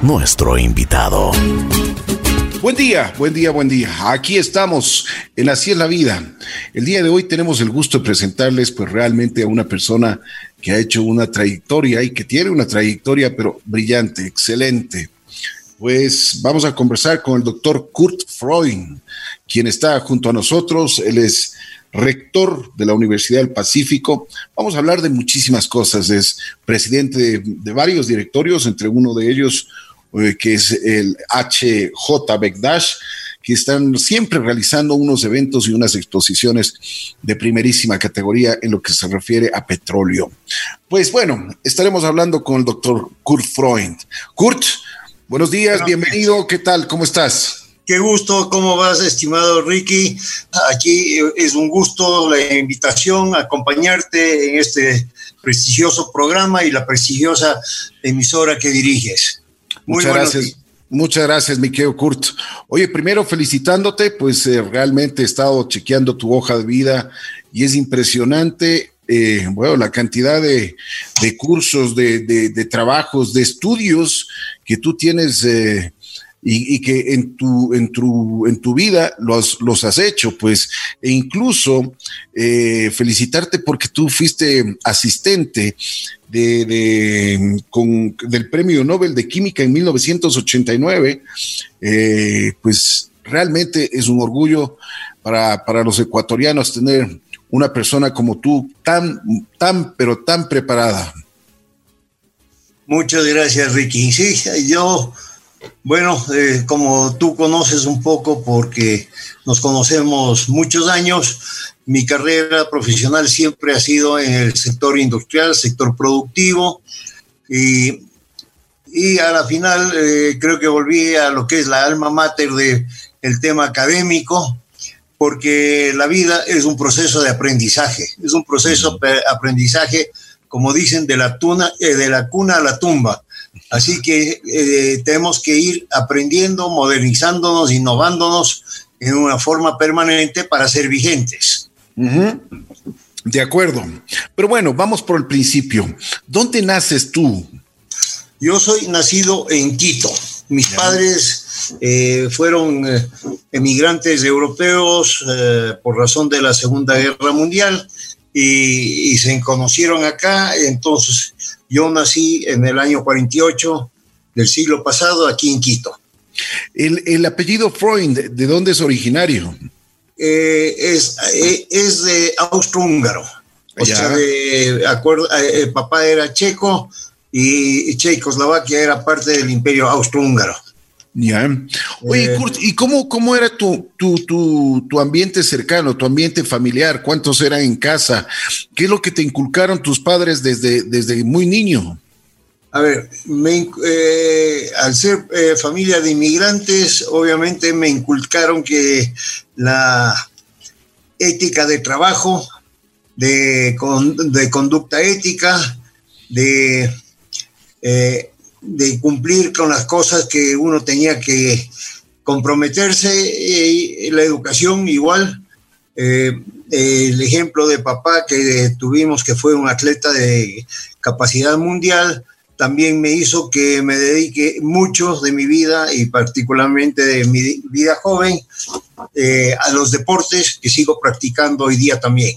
nuestro invitado. Buen día, buen día, buen día. Aquí estamos en Así es la vida. El día de hoy tenemos el gusto de presentarles pues realmente a una persona que ha hecho una trayectoria y que tiene una trayectoria pero brillante, excelente. Pues vamos a conversar con el doctor Kurt Freund, quien está junto a nosotros. Él es rector de la Universidad del Pacífico. Vamos a hablar de muchísimas cosas. Es presidente de, varios directorios, entre uno de ellos eh, que es el HJ Begdash, que están siempre realizando unos eventos y unas exposiciones de primerísima categoría en lo que se refiere a petróleo. Pues bueno, estaremos hablando con el doctor Kurt Freund. Kurt, buenos días, bienvenido, ¿qué tal? ¿Cómo estás? Qué gusto, ¿cómo vas, estimado Ricky? Aquí es un gusto la invitación a acompañarte en este prestigioso programa y la prestigiosa emisora que diriges. Muy Muchas gracias. Muchas gracias, mi Kurt. Oye, primero felicitándote, pues eh, realmente he estado chequeando tu hoja de vida y es impresionante, eh, bueno, la cantidad de, cursos, de, trabajos, de estudios que tú tienes. Eh, y, que en tu, en tu, en tu vida los, los has hecho, pues, e incluso eh, felicitarte porque tú fuiste asistente de, con, del Premio Nobel de Química en 1989, eh, pues realmente es un orgullo para, para los ecuatorianos tener una persona como tú tan, tan, pero tan preparada. Muchas gracias, Ricky. Sí, yo bueno, eh, como tú conoces un poco porque nos conocemos muchos años, mi carrera profesional siempre ha sido en el sector industrial, sector productivo y, y a la final eh, creo que volví a lo que es la alma mater del el tema académico porque la vida es un proceso de aprendizaje, es un proceso de aprendizaje, como dicen, de la, tuna, eh, de la cuna a la tumba Así que eh, tenemos que ir aprendiendo, modernizándonos, innovándonos en una forma permanente para ser vigentes. De acuerdo. Pero bueno, vamos por el principio. ¿Dónde naces tú? Yo soy nacido en Quito. Mis padres eh, fueron eh, emigrantes europeos por razón de la Segunda Guerra Mundial y, y se conocieron acá. Entonces yo nací en el año 48 del siglo pasado aquí en Quito. El, apellido Freund, ¿de dónde es originario? Eh, es, eh, es de austrohúngaro. O sea, de acuerdo, el eh, papá era checo y Checoslovaquia era parte del imperio austrohúngaro. Ya. Oye, Kurt, ¿y cómo, cómo era tu, tu, tu, tu, ambiente cercano, tu ambiente familiar? ¿Cuántos eran en casa? ¿Qué es lo que te inculcaron tus padres desde, desde muy niño? A ver, eh, al ser eh, familia de inmigrantes, obviamente me inculcaron que la ética de trabajo, de, de conducta ética, de eh, de cumplir con las cosas que uno tenía que comprometerse, y la educación igual. Eh, el ejemplo de papá que tuvimos, que fue un atleta de capacidad mundial, también me hizo que me dedique mucho de mi vida y particularmente de mi vida joven eh, a los deportes que sigo practicando hoy día también.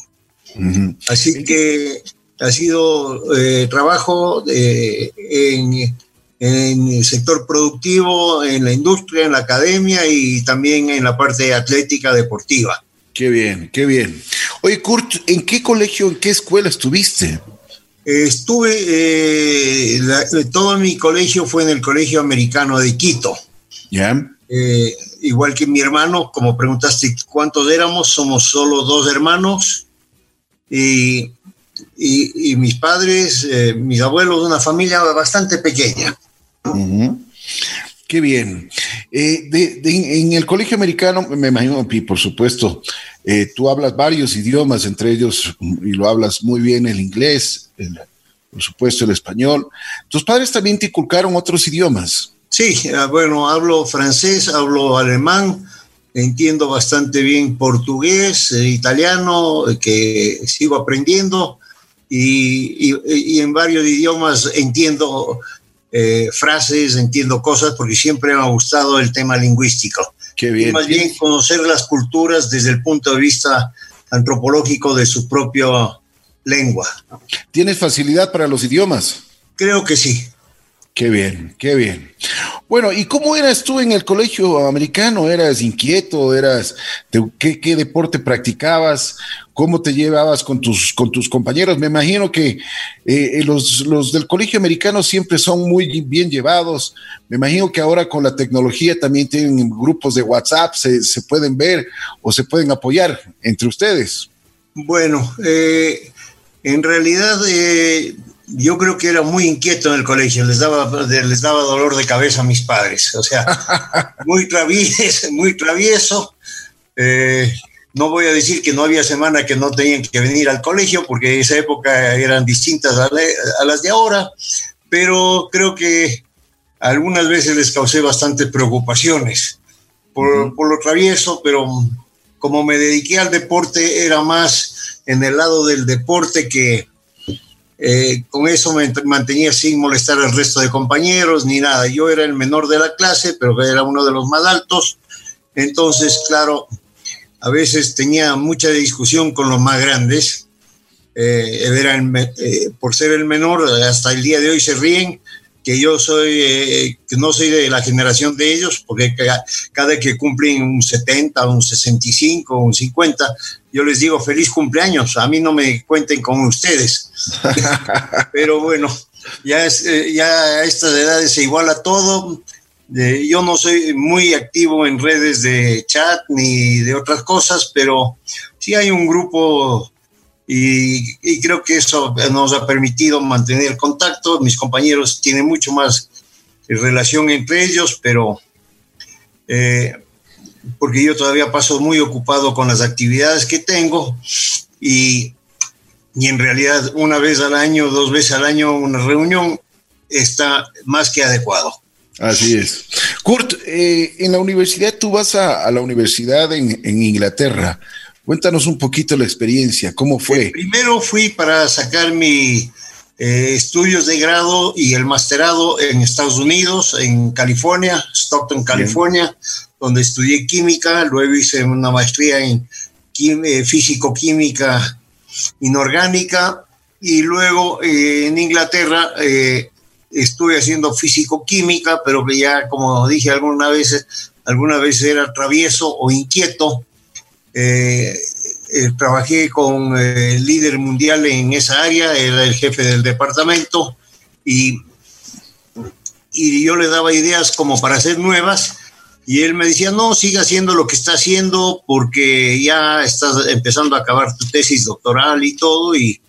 Así que ha sido eh, trabajo en en el sector productivo, en la industria, en la academia y también en la parte atlética deportiva. Qué bien, qué bien. Oye, Kurt, ¿en qué colegio, en qué escuela estuviste? estuve, eh, todo mi colegio fue en el Colegio Americano de Quito. ¿Ya? Eh, igual que mi hermano, como preguntaste cuántos éramos, somos solo dos hermanos. Y, y, mis padres, eh, mis abuelos, una familia bastante pequeña. Qué bien. Eh, en el colegio americano, me imagino, por supuesto, eh, tú hablas varios idiomas, entre ellos, y lo hablas muy bien el inglés, por supuesto el español. ¿Tus padres también te inculcaron otros idiomas? Sí, ah, bueno, hablo francés, hablo alemán, entiendo bastante bien portugués, eh, italiano, que sigo aprendiendo, y en varios idiomas entiendo eh, frases, entiendo cosas, porque siempre me ha gustado el tema lingüístico. Qué bien. Y más bien conocer las culturas desde el punto de vista antropológico de su propia lengua. ¿Tienes facilidad para los idiomas? Creo que sí. Qué bien, qué bien. Bueno, ¿y cómo eras tú en el colegio americano? ¿Eras inquieto? ¿Eras qué, deporte practicabas? ¿Cómo te llevabas con tus, con tus compañeros? Me imagino que eh, los, los, del colegio americano siempre son muy bien llevados. Me imagino que ahora con la tecnología también tienen grupos de WhatsApp, se, se pueden ver o se pueden apoyar entre ustedes. Bueno, eh, en realidad eh, yo creo que era muy inquieto en el colegio, les daba, les daba dolor de cabeza a mis padres, o sea, muy travieso, muy travieso. Eh, no voy a decir que no había semana que no tenían que venir al colegio, porque en esa época eran distintas a, a las de ahora, pero creo que algunas veces les causé bastantes preocupaciones por, uh -huh. por lo travieso, pero como me dediqué al deporte, era más en el lado del deporte que eh, con eso me mantenía sin molestar al resto de compañeros ni nada. Yo era el menor de la clase, pero era uno de los más altos. Entonces, claro, a veces tenía mucha discusión con los más grandes. Eh, era eh, por ser el menor, hasta el día de hoy se ríen que yo soy, eh, que no soy de la generación de ellos, porque cada, cada que cumplen un 70, un 65, un 50, yo les digo feliz cumpleaños, a mí no me cuenten con ustedes. Pero bueno, ya, es, eh, ya a estas edades se iguala todo. Eh, yo no soy muy activo en redes de chat ni de otras cosas, pero sí hay un grupo y, y, creo que eso nos ha permitido mantener contacto. Mis compañeros tienen mucho más relación entre ellos, pero eh, porque yo todavía paso muy ocupado con las actividades que tengo y, y en realidad una vez al año, dos veces al año, una reunión está más que adecuado. Así es. Kurt, eh, en la universidad, tú vas a, a la universidad en, en Inglaterra. Cuéntanos un poquito la experiencia, ¿cómo fue? Eh, primero fui para sacar mi eh, estudios de grado y el masterado en Estados Unidos, en California, Stockton, California, Bien. donde estudié química, luego hice una maestría en eh, físico-química inorgánica y luego eh, en Inglaterra estuve haciendo físico-química, pero que ya, como dije alguna vez, alguna vez era travieso o inquieto eh, eh, trabajé con eh, el líder mundial en esa área, era el jefe del departamento, y, y yo le daba ideas como para hacer nuevas, y él me decía, no, siga haciendo lo que está haciendo porque ya estás empezando a acabar tu tesis doctoral y todo, y,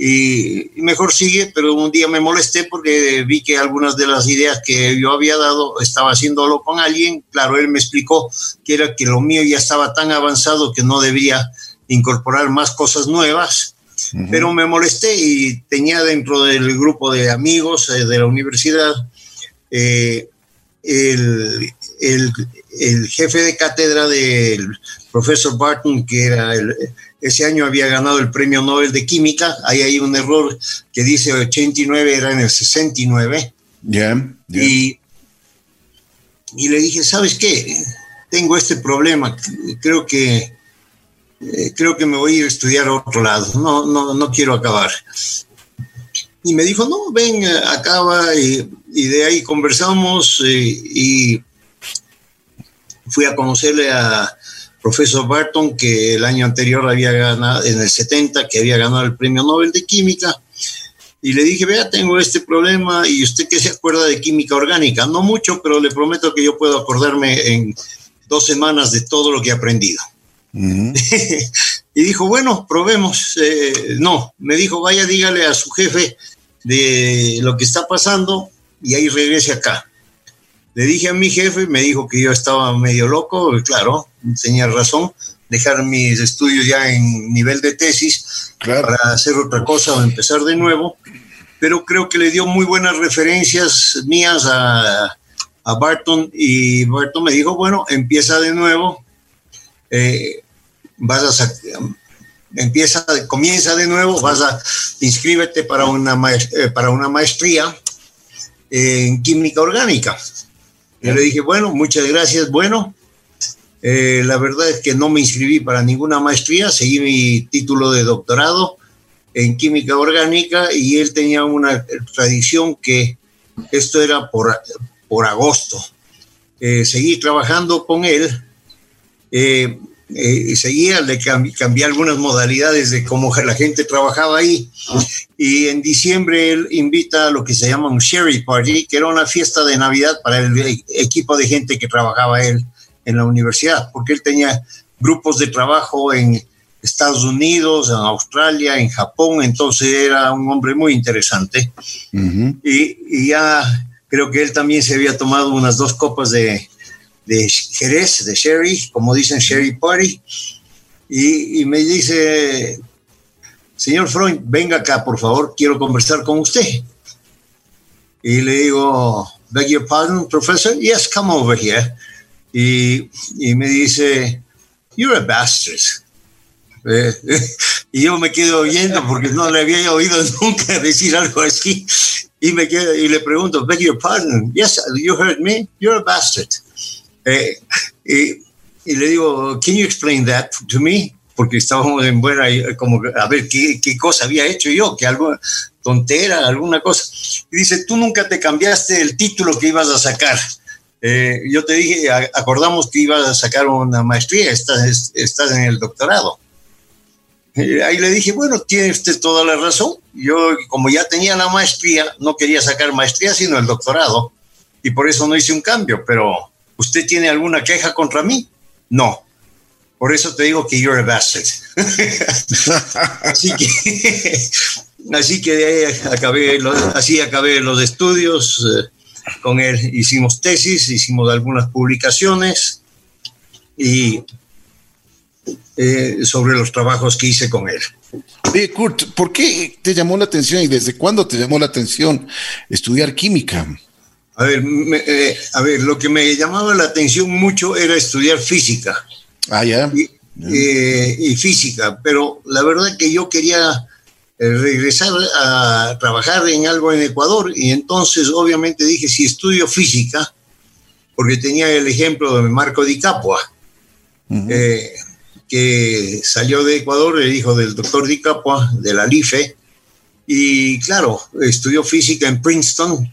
y, mejor sigue, pero un día me molesté porque vi que algunas de las ideas que yo había dado estaba haciéndolo con alguien. Claro, él me explicó que era que lo mío ya estaba tan avanzado que no debía incorporar más cosas nuevas, uh -huh. pero me molesté y tenía dentro del grupo de amigos eh, de la universidad eh, el, el, el, jefe de cátedra del profesor Barton, que era el ese año había ganado el premio Nobel de Química, ahí hay un error que dice 89, era en el 69. Yeah, yeah. Y, y le dije, ¿sabes qué? Tengo este problema, creo que, eh, creo que me voy a ir a estudiar a otro lado, no, no, no quiero acabar. Y me dijo, no, ven, acaba, y, y de ahí conversamos eh, y fui a conocerle a, profesor Barton, que el año anterior había ganado, en el 70, que había ganado el premio Nobel de Química, y le dije, vea, tengo este problema, y usted qué se acuerda de química orgánica, no mucho, pero le prometo que yo puedo acordarme en dos semanas de todo lo que he aprendido. Uh -huh. y dijo, bueno, probemos. Eh, no, me dijo, vaya, dígale a su jefe de lo que está pasando y ahí regrese acá. Le dije a mi jefe, me dijo que yo estaba medio loco, claro, tenía razón, dejar mis estudios ya en nivel de tesis claro. para hacer otra cosa o empezar de nuevo, pero creo que le dio muy buenas referencias mías a, a Barton y Barton me dijo, bueno, empieza de nuevo, eh, vas a empieza, comienza de nuevo, vas a inscríbete para una, maestría, para una maestría en química orgánica. Y le dije, bueno, muchas gracias, bueno. Eh, la verdad es que no me inscribí para ninguna maestría, seguí mi título de doctorado en química orgánica y él tenía una tradición que esto era por, por agosto. Eh, seguí trabajando con él, eh, eh, seguía, le cambié, algunas modalidades de cómo la gente trabajaba ahí. Y en diciembre él invita a lo que se llama un Sherry Party, que era una fiesta de Navidad para el e-, equipo de gente que trabajaba él en la universidad, porque él tenía grupos de trabajo en Estados Unidos, en Australia, en Japón, entonces era un hombre muy interesante. y, ya creo que él también se había tomado unas dos copas de, de Jerez, de Sherry, como dicen Sherry Party, y, me dice, señor Freund, venga acá, por favor, quiero conversar con usted. Y le digo, beg your pardon, professor? Yes, come over here. Y, y me dice, you're a bastard. Eh, y yo me quedo oyendo porque no le había oído nunca decir algo así. Y, me y le pregunto, beg your pardon. Yes, you heard me. You're a bastard. Eh, y, y, le digo, can you explain that to me? Porque estábamos en buena, como a ver qué, qué cosa había hecho yo, que algo tontera, alguna cosa. Y dice, tú nunca te cambiaste el título que ibas a sacar. Eh, yo te dije, acordamos que ibas a sacar una maestría, estás, estás en el doctorado. ahí le dije, bueno, tiene usted toda la razón. Yo, como ya tenía la maestría, no quería sacar maestría, sino el doctorado. Y por eso no hice un cambio. Pero, ¿usted tiene alguna queja contra mí? No. Por eso te digo que you're a bastard. así que, así que acabé, así acabé los estudios. Eh, con él hicimos tesis, hicimos algunas publicaciones y eh, sobre los trabajos que hice con él. Kurt, ¿por qué te llamó la atención y desde cuándo te llamó la atención estudiar química? A ver, eh, a ver, lo que me llamaba la atención mucho era estudiar física. Ah, ya. Y, eh, y física, pero la verdad que yo quería regresar a trabajar en algo en Ecuador y entonces obviamente dije si estudio física porque tenía el ejemplo de Marco Di Capua eh, que salió de Ecuador el hijo del doctor Di Capua de la LIFE y claro estudió física en Princeton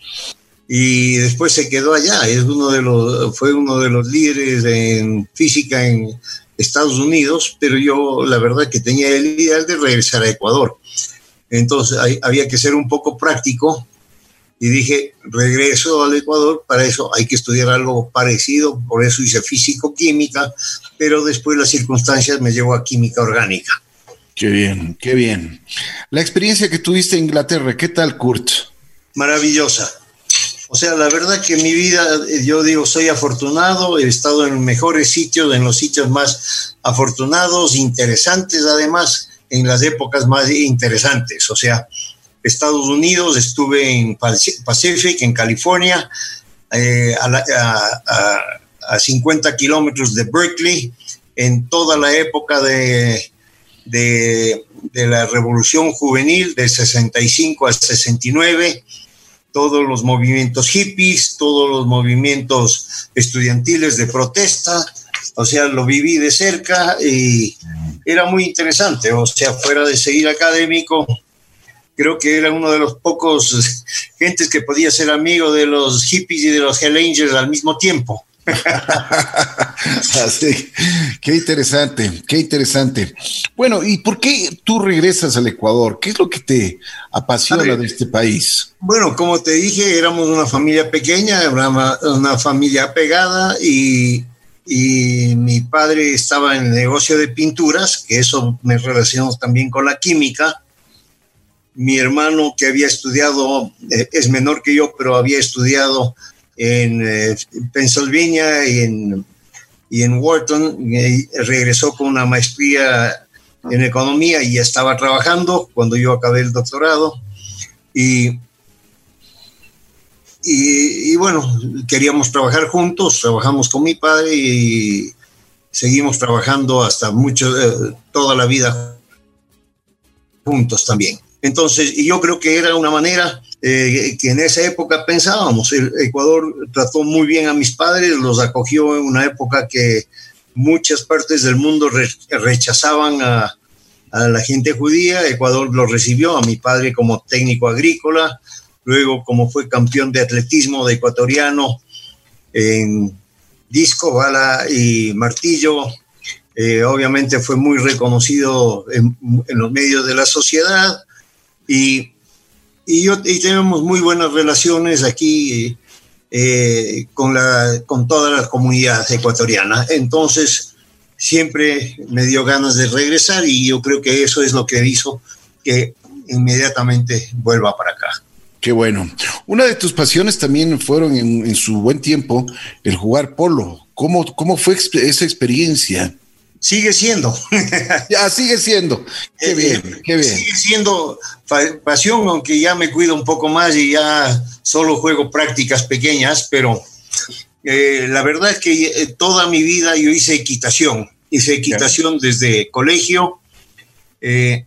y después se quedó allá es uno de los fue uno de los líderes en física en Estados Unidos pero yo la verdad que tenía el ideal de regresar a Ecuador entonces había que ser un poco práctico y dije, regreso al Ecuador, para eso hay que estudiar algo parecido, por eso hice físico-química, pero después las circunstancias me llevó a química orgánica. Qué bien, qué bien. La experiencia que tuviste en Inglaterra, ¿qué tal, Kurt? Maravillosa. O sea, la verdad que mi vida, yo digo, soy afortunado, he estado en mejores sitios, en los sitios más afortunados, interesantes además, en las épocas más interesantes. O sea, Estados Unidos, estuve en Pacific, en California, eh, a, 50 kilómetros de Berkeley, en toda la época de, de, de, la revolución juvenil, del 65 al 69, todos los movimientos hippies, todos los movimientos estudiantiles de protesta, o sea, lo viví de cerca y era muy interesante, o sea, fuera de seguir académico, creo que era uno de los pocos gentes que podía ser amigo de los hippies y de los Hell Angels al mismo tiempo. Así, qué interesante, qué interesante. Bueno, ¿y por qué tú regresas al Ecuador? ¿Qué es lo que te apasiona de este país? Bueno, como te dije, éramos una familia pequeña, una, una familia pegada y y mi padre estaba en el negocio de pinturas, que eso me relacionó también con la química. Mi hermano que había estudiado, eh, es menor que yo, pero había estudiado en eh, Pennsylvania y en, y en Wharton, regresó con una maestría en economía y estaba trabajando cuando yo acabé el doctorado. Y y, bueno, queríamos trabajar juntos, trabajamos con mi padre y seguimos trabajando hasta mucho, eh, toda la vida juntos también. Entonces, y yo creo que era una manera eh, que en esa época pensábamos. El Ecuador trató muy bien a mis padres, los acogió en una época que muchas partes del mundo rechazaban a, a la gente judía. Ecuador lo recibió a mi padre como técnico agrícola, luego como fue campeón de atletismo de ecuatoriano en disco, bala y martillo. Eh, obviamente fue muy reconocido en, los medios de la sociedad y, y, yo, y tenemos muy buenas relaciones aquí eh, con, la, con toda la comunidad ecuatoriana. Entonces, siempre me dio ganas de regresar y yo creo que eso es lo que hizo que inmediatamente vuelva para acá. Qué bueno. Una de tus pasiones también fueron en, su buen tiempo el jugar polo. ¿Cómo, cómo fue esa experiencia? Sigue siendo. ya, sigue siendo. Qué eh, bien, qué bien. Sigue siendo pasión, aunque ya me cuido un poco más y ya solo juego prácticas pequeñas, pero eh, la verdad es que eh, toda mi vida yo hice equitación. Hice equitación desde colegio. Eh,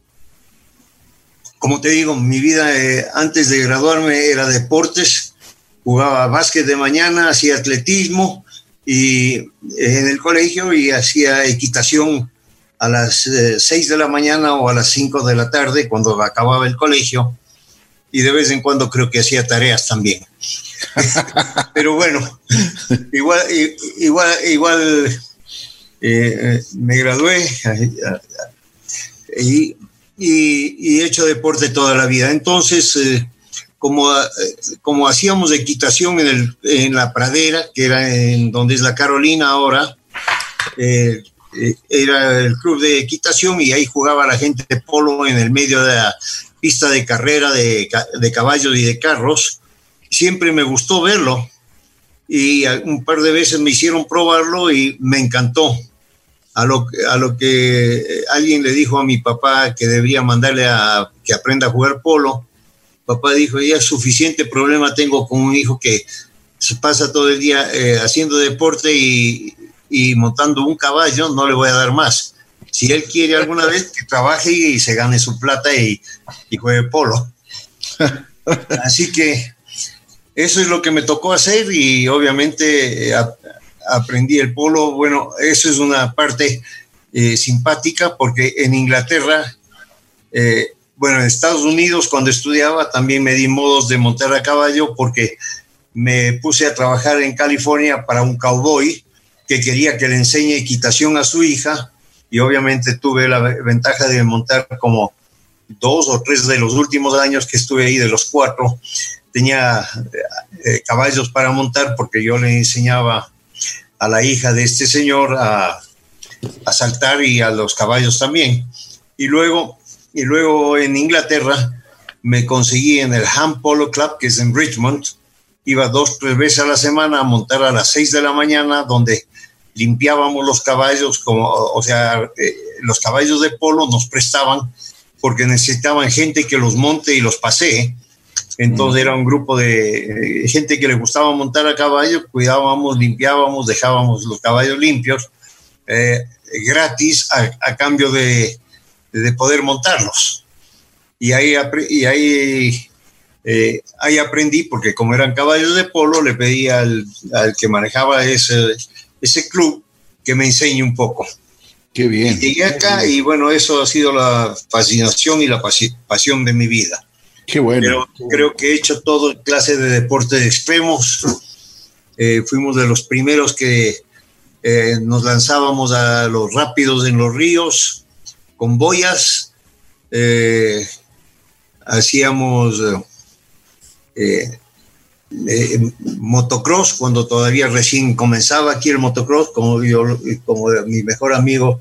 como te digo, mi vida eh, antes de graduarme era deportes, jugaba básquet de mañana, hacía atletismo y eh, en el colegio y hacía equitación a las 6 eh, de la mañana o a las 5 de la tarde cuando acababa el colegio y de vez en cuando creo que hacía tareas también. Pero bueno, igual, igual, igual me gradué y y, he hecho deporte toda la vida. Entonces, eh, como, eh, como hacíamos equitación en, el, en, la pradera, que era en donde es la Carolina ahora, eh, era el club de equitación y ahí jugaba la gente de polo en el medio de la pista de carrera de, de caballos y de carros. Siempre me gustó verlo y un par de veces me hicieron probarlo y me encantó a lo, a lo que eh, alguien le dijo a mi papá que debería mandarle a que aprenda a jugar polo. Papá dijo, ya suficiente problema tengo con un hijo que se pasa todo el día eh, haciendo deporte y, y, montando un caballo, no le voy a dar más. Si él quiere alguna vez que trabaje y se gane su plata y, y juegue polo. Así que eso es lo que me tocó hacer y obviamente eh, aprendí el polo. Bueno, eso es una parte eh, simpática porque en Inglaterra, bueno, en Estados Unidos cuando estudiaba también me di modos de montar a caballo porque me puse a trabajar en California para un cowboy que quería que le enseñe equitación a su hija y obviamente tuve la ventaja de montar como dos o tres de los últimos años que estuve ahí, de los cuatro, tenía eh, caballos para montar porque yo le enseñaba a la hija de este señor a, a saltar y a los caballos también. Y luego, y luego en Inglaterra me conseguí en el Ham Polo Club, que es en Richmond. Iba dos, tres veces a la semana a montar a las seis de la mañana, donde limpiábamos los caballos, como, o sea, eh, los caballos de polo nos prestaban porque necesitaban gente que los monte y los pasee. Entonces era un grupo de eh, gente que le gustaba montar a caballo, cuidábamos, limpiábamos, dejábamos los caballos limpios eh, gratis a, cambio de, poder montarlos. Y ahí, y ahí, eh, ahí aprendí, porque como eran caballos de polo, le pedí al, que manejaba ese, ese club que me enseñe un poco. Qué bien. Y llegué acá y bueno, eso ha sido la fascinación y la pasión de mi vida. Qué bueno. Pero creo que he hecho todo clase de deportes extremos. Eh, fuimos de los primeros que eh, nos lanzábamos a los rápidos en los ríos con boyas. Eh, hacíamos motocross cuando todavía recién comenzaba aquí el motocross, como yo, como mi mejor amigo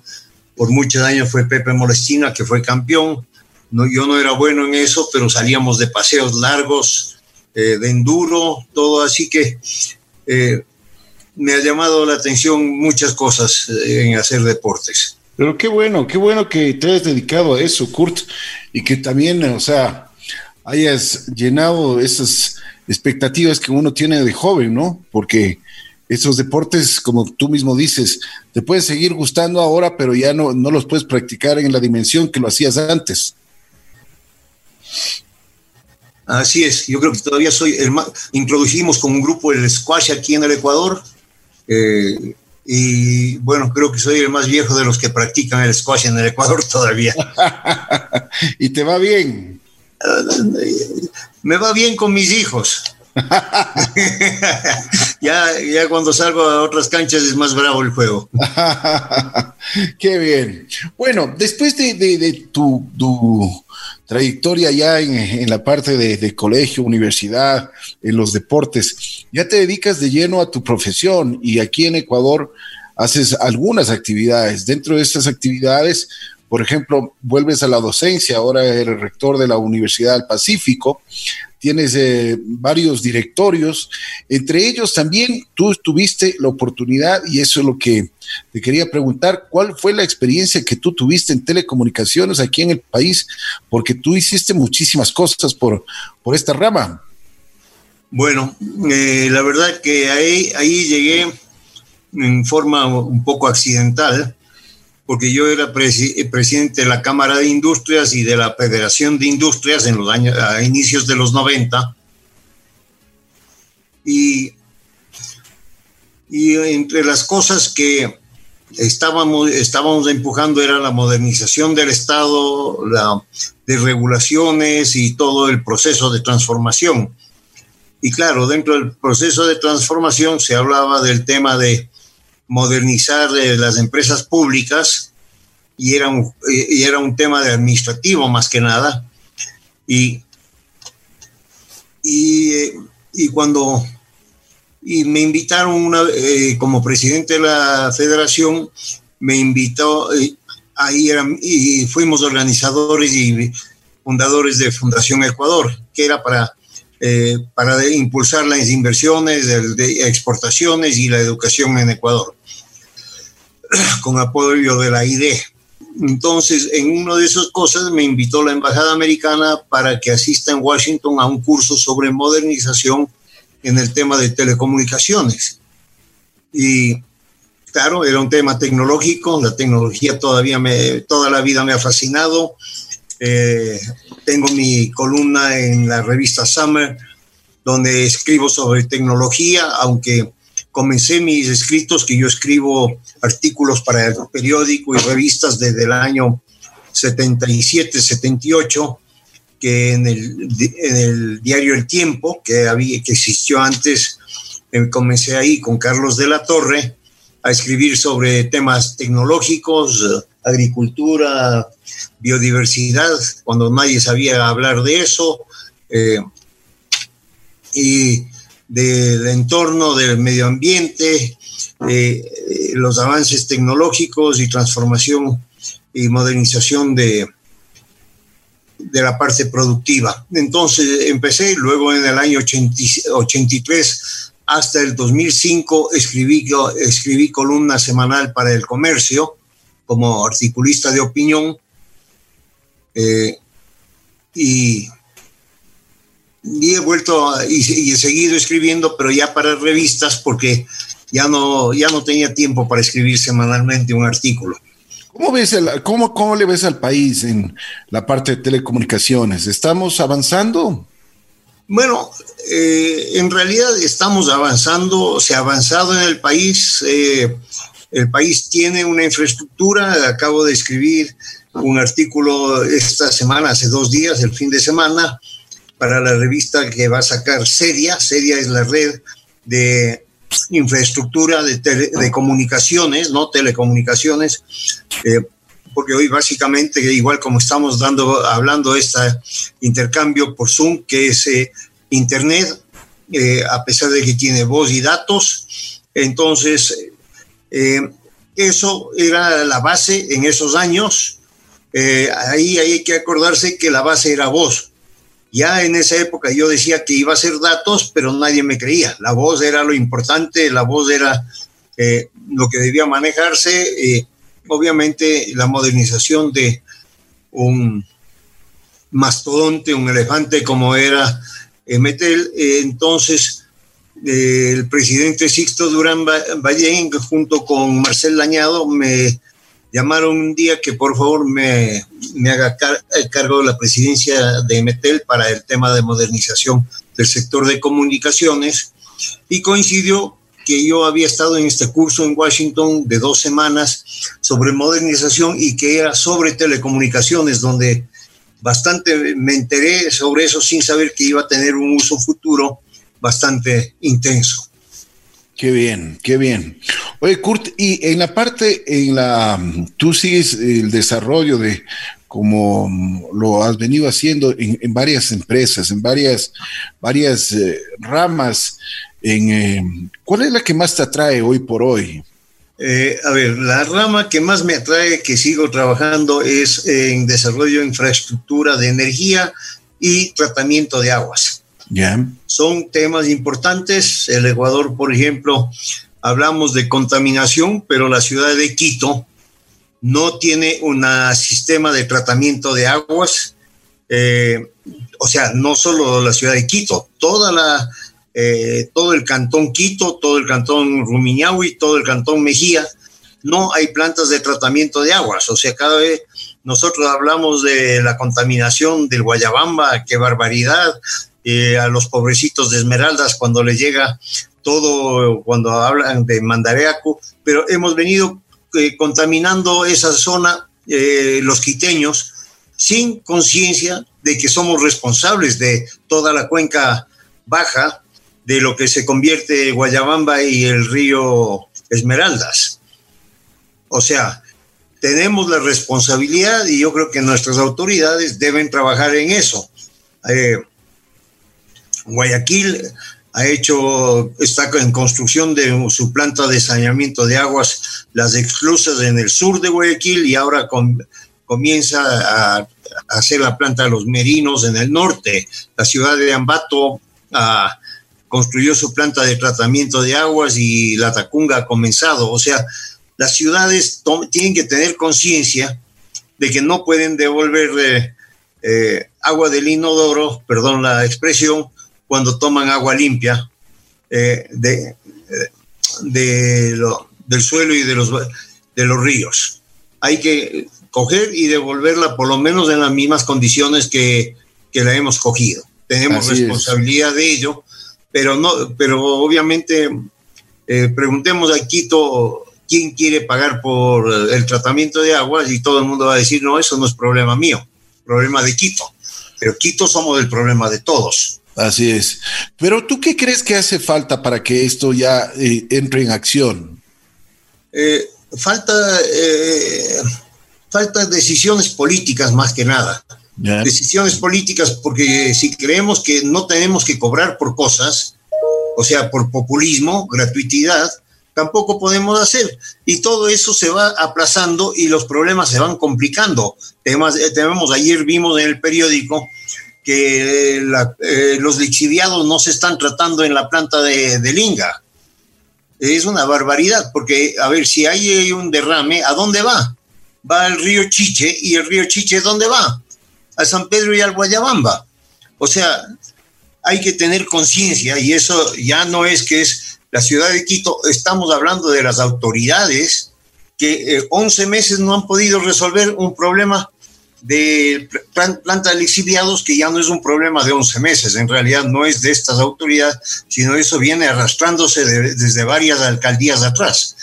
por muchos años fue Pepe Molestina, que fue campeón no, yo no era bueno en eso, pero salíamos de paseos largos, eh, de enduro, todo, así que eh, me ha llamado la atención muchas cosas eh, en hacer deportes. Pero qué bueno, qué bueno que te hayas dedicado a eso, Kurt, y que también, o sea, hayas llenado esas expectativas que uno tiene de joven, ¿no? Porque esos deportes, como tú mismo dices, te pueden seguir gustando ahora, pero ya no, no los puedes practicar en la dimensión que lo hacías antes. Así es, yo creo que todavía soy el más, introducimos con un grupo el squash aquí en el Ecuador, eh, y bueno, creo que soy el más viejo de los que practican el squash en el Ecuador todavía. ¿Y te va bien? Me va bien con mis hijos. ya, ya cuando salgo a otras canchas es más bravo el juego. Qué bien. Bueno, después de, tu, trayectoria ya en, la parte de, colegio, universidad, en los deportes, ya te dedicas de lleno a tu profesión y aquí en Ecuador haces algunas actividades. Dentro de estas actividades, por ejemplo, vuelves a la docencia, ahora eres rector de la Universidad del Pacífico, tienes eh, varios directorios, entre ellos también tú tuviste la oportunidad, y eso es lo que te quería preguntar, ¿cuál fue la experiencia que tú tuviste en telecomunicaciones aquí en el país? Porque tú hiciste muchísimas cosas por, por esta rama. Bueno, eh, la verdad que ahí, ahí llegué en forma un poco accidental porque yo era presidente de la Cámara de Industrias y de la Federación de Industrias en los años, a inicios de los 90. Y, y entre las cosas que estábamos, estábamos empujando era la modernización del Estado, la, de regulaciones y todo el proceso de transformación. Y claro, dentro del proceso de transformación se hablaba del tema de modernizar eh, las empresas públicas y era, un, eh, y era un tema de administrativo más que nada. Y, y, eh, y cuando y me invitaron una, como presidente de la federación, me invitó, ahí eran, y fuimos organizadores y fundadores de Fundación Ecuador, que era para para impulsar las inversiones, de, exportaciones y la educación en Ecuador. con apoyo de la ID. Entonces, en una de esas cosas me invitó la Embajada Americana para que asista en Washington a un curso sobre modernización en el tema de telecomunicaciones. Y claro, era un tema tecnológico, la tecnología todavía me, toda la vida me ha fascinado. Eh, tengo mi columna en la revista Summer, donde escribo sobre tecnología, aunque comencé mis escritos, que yo escribo artículos para el periódico y revistas desde el año 77, 78, que en el, en el diario El Tiempo, que, había, que existió antes, eh, comencé ahí con Carlos de la Torre a escribir sobre temas tecnológicos, agricultura, biodiversidad, cuando nadie sabía hablar de eso. Eh, y del entorno, del medio ambiente, eh, los avances tecnológicos y transformación y modernización de, de la parte productiva. Entonces empecé, luego en el año 83 hasta el 2005 escribí, escribí columna semanal para el comercio como articulista de opinión eh, y y he vuelto y, he seguido escribiendo, pero ya para revistas porque ya no, ya no tenía tiempo para escribir semanalmente un artículo. ¿Cómo, ves el, cómo, ¿Cómo le ves al país en la parte de telecomunicaciones? ¿Estamos avanzando? Bueno, eh, en realidad estamos avanzando, se ha avanzado en el país. Eh, el país tiene una infraestructura. Acabo de escribir un artículo esta semana, hace dos días, el fin de semana, para la revista que va a sacar Seria. Seria es la red de infraestructura de, comunicaciones, ¿no? Telecomunicaciones, eh, porque hoy básicamente, igual como estamos dando, hablando este intercambio por Zoom, que es eh, Internet, eh, a pesar de que tiene voz y datos, entonces eso era la base en esos años. ahí hay que acordarse que la base era voz ya en esa época yo decía que iba a ser datos, pero nadie me creía. La voz era lo importante, la voz era eh, lo que debía manejarse. Eh, obviamente la modernización de un mastodonte, un elefante como era Metel, eh, entonces el presidente Sixto Durán Ballén junto con Marcel Lañado me llamaron un día que por favor me, haga cargo de la presidencia de Metel para el tema de modernización del sector de comunicaciones y coincidió que yo había estado en este curso en Washington de dos semanas sobre modernización y que era sobre telecomunicaciones, donde bastante me enteré sobre eso sin saber que iba a tener un uso futuro bastante intenso. Qué bien, qué bien. Oye, Kurt, y en la parte, en la, tú sigues el desarrollo de como lo has venido haciendo en, varias empresas, en varias, varias eh, ramas. En, eh, ¿Cuál es la que más te atrae hoy por hoy? Eh, a ver, la rama que más me atrae, que sigo trabajando, es en desarrollo de infraestructura de energía y tratamiento de aguas. Son temas importantes. El Ecuador, por ejemplo, hablamos de contaminación, pero la ciudad de Quito no tiene un sistema de tratamiento de aguas. Eh, o sea, no solo la ciudad de Quito, toda la, eh, todo el cantón Quito, todo el cantón Rumiñahui, todo el cantón Mejía, no hay plantas de tratamiento de aguas. O sea, cada vez nosotros hablamos de la contaminación del Guayabamba, qué barbaridad, eh, a los pobrecitos de Esmeraldas cuando les llega todo, cuando hablan de Mandareaco, pero hemos venido eh, contaminando esa zona, eh, los quiteños, sin conciencia de que somos responsables de toda la cuenca baja, de lo que se convierte Guayabamba y el río Esmeraldas. O sea, tenemos la responsabilidad y yo creo que nuestras autoridades deben trabajar en eso. Guayaquil ha hecho, está en construcción de su planta de saneamiento de aguas, las exclusas en el sur de Guayaquil y ahora comienza a, hacer la planta de los merinos en el norte. La ciudad de Ambato ah, construyó su planta de tratamiento de aguas y la Tacunga ha comenzado. O sea, las ciudades tienen que tener conciencia de que no pueden devolver eh, agua del inodoro, perdón la expresión, cuando toman agua limpia eh, de, del suelo y de los, de los ríos. Hay que coger y devolverla por lo menos en las mismas condiciones que, la hemos cogido. Tenemos responsabilidad de ello, pero, no, pero obviamente eh, preguntemos a Quito quién quiere pagar por el tratamiento de aguas y todo el mundo va a decir, no, eso no es problema mío, problema de Quito. Pero Quito somos el problema de todos. Así es. Pero tú qué crees que hace falta para que esto ya eh, entre en acción? Eh, falta, eh, falta decisiones políticas más que nada. Decisiones políticas porque si creemos que no tenemos que cobrar por cosas, o sea, por populismo, gratuitidad, tampoco podemos hacer. Y todo eso se va aplazando y los problemas se van complicando. tenemos ayer vimos en el periódico que eh, los lixiviados no se están tratando en la planta de, Linga. Es una barbaridad, porque, a ver, si hay un derrame, ¿a dónde va? Va al río Chiche, y el río Chiche, ¿dónde va? A San Pedro y al Guayabamba. O sea, hay que tener conciencia, y eso ya no es que es la ciudad de Quito, estamos hablando de las autoridades que 11 eh, meses no han podido resolver un problema de planta de lixiviados, que ya no es un problema de 11 meses, en realidad no es de estas autoridades, sino eso viene arrastrándose desde varias alcaldías atrás.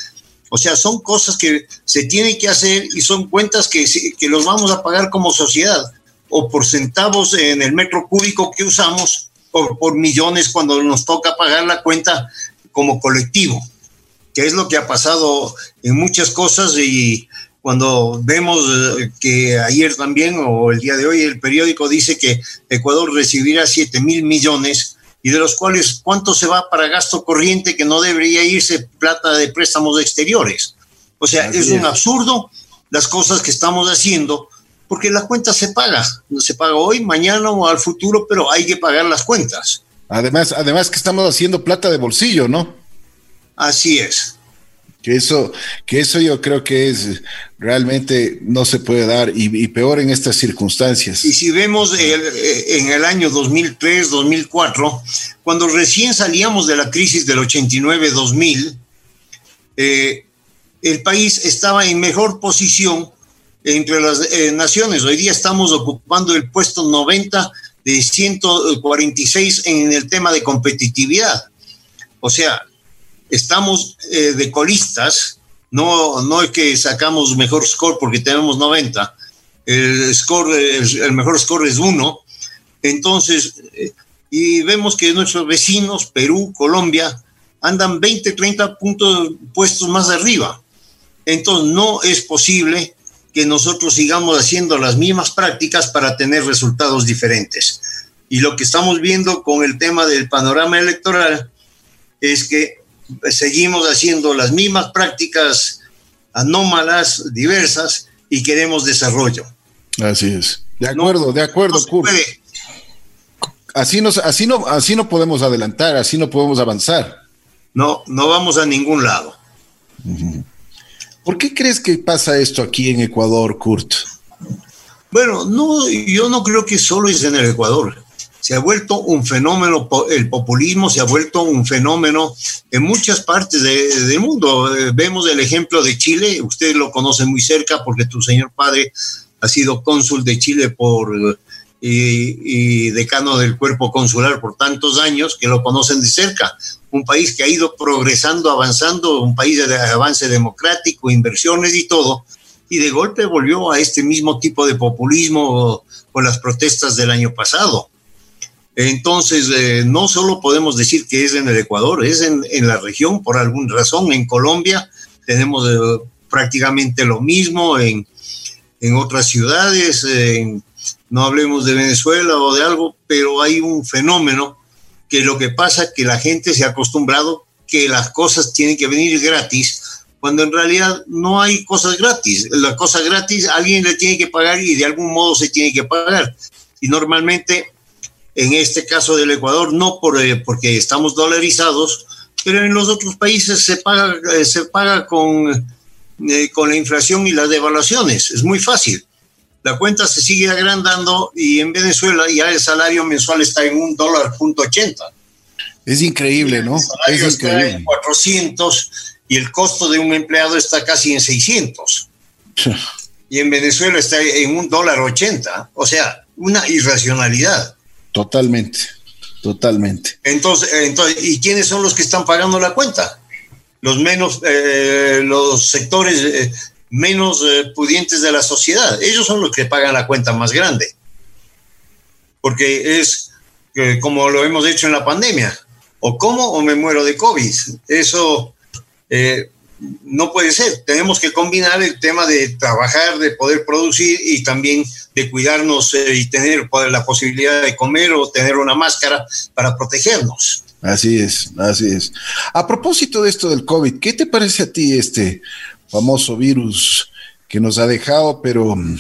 O sea, son cosas que se tienen que hacer y son cuentas que, que los vamos a pagar como sociedad, o por centavos en el metro cúbico que usamos, o por millones cuando nos toca pagar la cuenta como colectivo, que es lo que ha pasado en muchas cosas y cuando vemos eh, que ayer también o el día de hoy el periódico dice que Ecuador recibirá 7 mil millones y de los cuales cuánto se va para gasto corriente que no debería irse plata de préstamos exteriores. O sea, es un absurdo las cosas que estamos haciendo porque la cuenta se paga, se paga hoy, mañana o al futuro, pero hay que pagar las cuentas. Además, además que estamos haciendo plata de bolsillo, ¿no? Así es. Que eso, que eso yo creo que es realmente no se puede dar y, peor en estas circunstancias. Y si vemos eh, en el año 2003, 2004, cuando recién salíamos de la crisis del 89-2000, eh, el país estaba en mejor posición entre las eh, naciones. Hoy día estamos ocupando el puesto 90 de 146 en el tema de competitividad. O sea, estamos eh, de colistas, no, no es que sacamos mejor score porque tenemos 90, el, score, el, mejor score es 1. Entonces, eh, y vemos que nuestros vecinos, Perú, Colombia, andan 20, 30 puntos puestos más arriba. Entonces, no es posible que nosotros sigamos haciendo las mismas prácticas para tener resultados diferentes. Y lo que estamos viendo con el tema del panorama electoral es que seguimos haciendo las mismas prácticas anómalas, diversas, y queremos desarrollo. Así es. De acuerdo, de acuerdo, Así, nos, así, no, así no podemos adelantar, así no podemos avanzar. No, no vamos a ningún lado. ¿Por qué crees que pasa esto aquí en Ecuador, Kurt? Bueno, no, yo no creo que solo es en el Ecuador. Se ha vuelto un fenómeno, el populismo se ha vuelto un fenómeno en muchas partes del mundo. Eh, vemos el ejemplo de Chile, usted lo conoce muy cerca porque tu señor padre ha sido cónsul de Chile por y, decano del cuerpo consular por tantos años que lo conocen de cerca un país que ha ido progresando, avanzando, un país de avance democrático, inversiones y todo, y de golpe volvió a este mismo tipo de populismo con las protestas del año pasado. Entonces, eh, no solo podemos decir que es en el Ecuador, es en, la región por alguna razón. En Colombia tenemos eh, prácticamente lo mismo, en, en otras ciudades, no hablemos de Venezuela o de algo, pero hay un fenómeno que lo que pasa es que la gente se ha acostumbrado que las cosas tienen que venir gratis, cuando en realidad no hay cosas gratis. Las cosas gratis alguien le tiene que pagar y de algún modo se tiene que pagar. Y normalmente, en este caso del Ecuador, no por, eh, porque estamos dolarizados, pero en los otros países se paga, eh, se paga con, eh, con la inflación y las devaluaciones. Es muy fácil la cuenta se sigue agrandando y en Venezuela ya el salario mensual está en un dólar punto ochenta. Es increíble, ¿no? es increíble. en 400 y el costo de un empleado está casi en 600. y en Venezuela está en un dólar ochenta. O sea, una irracionalidad. Totalmente, totalmente. Entonces, entonces, ¿y quiénes son los que están pagando la cuenta? Los menos, eh, los sectores eh, menos eh, pudientes de la sociedad. Ellos son los que pagan la cuenta más grande. Porque es como lo hemos hecho en la pandemia. O como o me muero de COVID. Eso eh, no puede ser. Tenemos que combinar el tema de trabajar, de poder producir y también de cuidarnos eh, y tener la posibilidad de comer o tener una máscara para protegernos. Así es, así es. A propósito de esto del COVID, ¿qué te parece a ti este famoso virus que nos ha dejado, pero mm,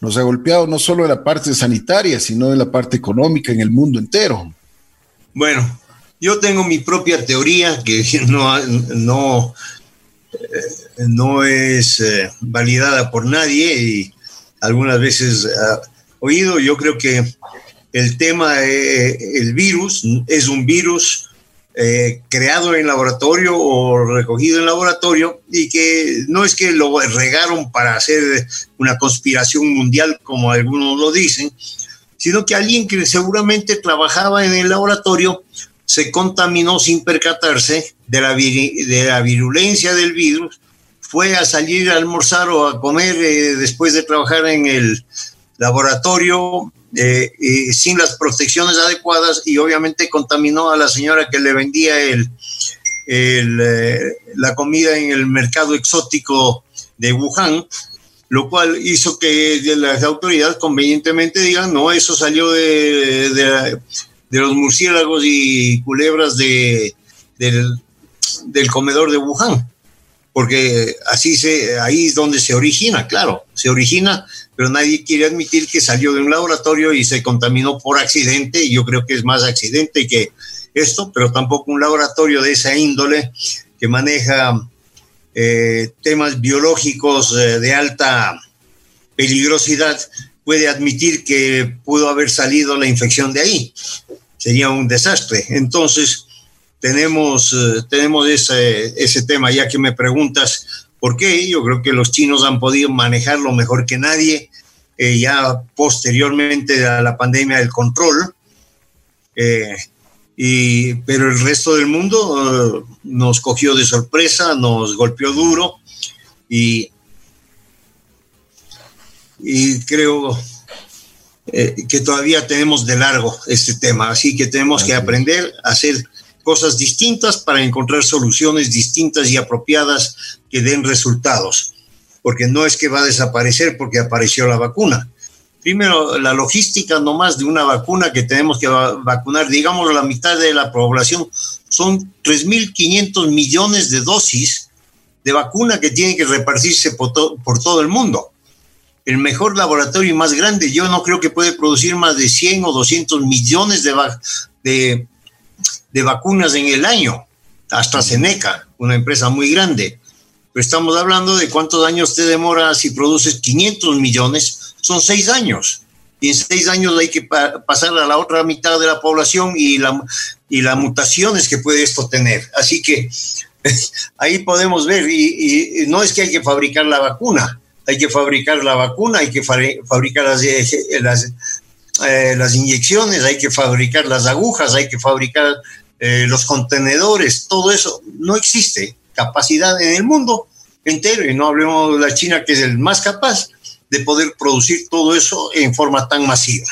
nos ha golpeado no solo en la parte sanitaria, sino en la parte económica en el mundo entero. Bueno, yo tengo mi propia teoría que no, no, no es eh, validada por nadie y algunas veces oído. Yo creo que el tema, eh, el virus, es un virus eh, creado en laboratorio o recogido en laboratorio y que no es que lo regaron para hacer una conspiración mundial como algunos lo dicen, sino que alguien que seguramente trabajaba en el laboratorio se contaminó sin percatarse de la, de la virulencia del virus, fue a salir a almorzar o a comer eh, después de trabajar en el laboratorio eh, sin las protecciones adecuadas y obviamente contaminó a la señora que le vendía el, eh, la comida en el mercado exótico de Wuhan, lo cual hizo que las autoridades convenientemente digan, no, eso salió de, de, los murciélagos y culebras de, del, del comedor de Wuhan porque así se, ahí es donde se origina, claro, se origina pero nadie quiere admitir que salió de un laboratorio y se contaminó por accidente, y yo creo que es más accidente que esto, pero tampoco un laboratorio de esa índole que maneja eh, temas biológicos eh, de alta peligrosidad puede admitir que pudo haber salido la infección de ahí. Sería un desastre. Entonces, tenemos, eh, tenemos ese, ese tema, ya que me preguntas ¿Por qué? Yo creo que los chinos han podido manejarlo mejor que nadie, eh, ya posteriormente a la pandemia del control. Eh, y, pero el resto del mundo nos cogió de sorpresa, nos golpeó duro y, y creo que todavía tenemos de largo este tema, así que tenemos que aprender a hacer cosas distintas para encontrar soluciones distintas y apropiadas que den resultados, porque no es que va a desaparecer porque apareció la vacuna. Primero, la logística nomás de una vacuna que tenemos que vacunar, digamos, la mitad de la población, son 3.500 millones de dosis de vacuna que tienen que repartirse por, por todo el mundo el mejor laboratorio más grande, yo no creo que puede producir más de 100 o 200 millones de, vacunas en el año. AstraZeneca, una empresa muy grande. Pero estamos hablando de cuántos años te demora si produces 500 millones, son seis años. Y en seis años hay que pasar a la otra mitad de la población y, la, y las mutaciones que puede esto tener. Así que ahí podemos ver, y, no es que hay que fabricar la vacuna, hay que fabricar la vacuna, hay que fabricar las, las, eh, las inyecciones, hay que fabricar las agujas, hay que fabricar eh, los contenedores, todo eso, no existe capacidad en el mundo entero, y no hablemos de la China, que es el más capaz de poder producir todo eso en forma tan masiva.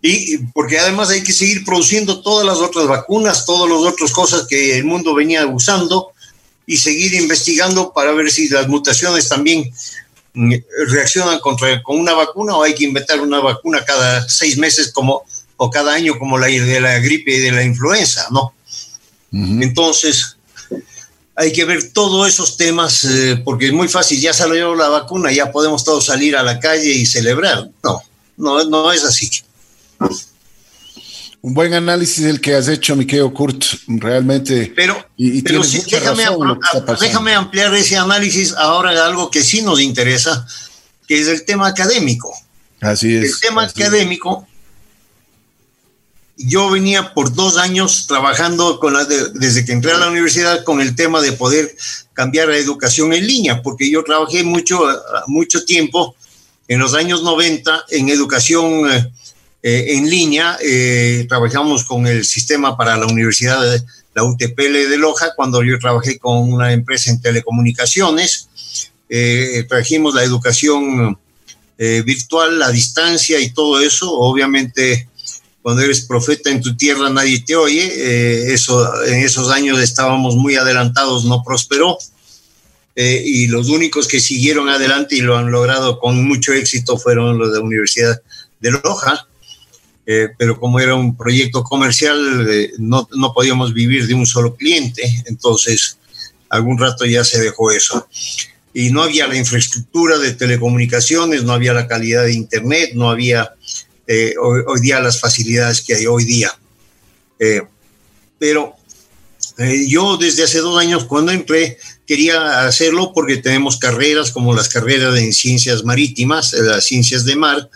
Y porque además hay que seguir produciendo todas las otras vacunas, todas las otras cosas que el mundo venía usando y seguir investigando para ver si las mutaciones también reaccionan contra, con una vacuna o hay que inventar una vacuna cada seis meses como o cada año como la de la gripe y de la influenza, ¿no? Entonces, hay que ver todos esos temas, eh, porque es muy fácil, ya salió la vacuna, ya podemos todos salir a la calle y celebrar. No, no, no es así. Un buen análisis el que has hecho, Miquel Kurt, realmente. Pero, déjame, déjame ampliar ese análisis ahora a algo que sí nos interesa, que es el tema académico. Así es. El tema académico yo venía por dos años trabajando con la desde que entré a la universidad con el tema de poder cambiar la educación en línea, porque yo trabajé mucho, mucho tiempo en los años 90 en educación eh, eh, en línea. Eh, trabajamos con el sistema para la Universidad de la UTPL de Loja, cuando yo trabajé con una empresa en telecomunicaciones. trajimos la educación virtual, a distancia y todo eso. Obviamente cuando eres profeta en tu tierra nadie te oye. Eh, eso, en esos años estábamos muy adelantados, no prosperó. Eh, y los únicos que siguieron adelante y lo han logrado con mucho éxito fueron los de la Universidad de Loja. Eh, pero como era un proyecto comercial, no, no podíamos vivir de un solo cliente, entonces algún rato ya se dejó eso. Y no había la infraestructura de telecomunicaciones, no había la calidad de Internet, no había eh, hoy, día las facilidades que hay hoy día. Eh, pero eh, yo desde hace dos años cuando entré quería hacerlo porque tenemos carreras como las carreras en ciencias marítimas, las ciencias de mar,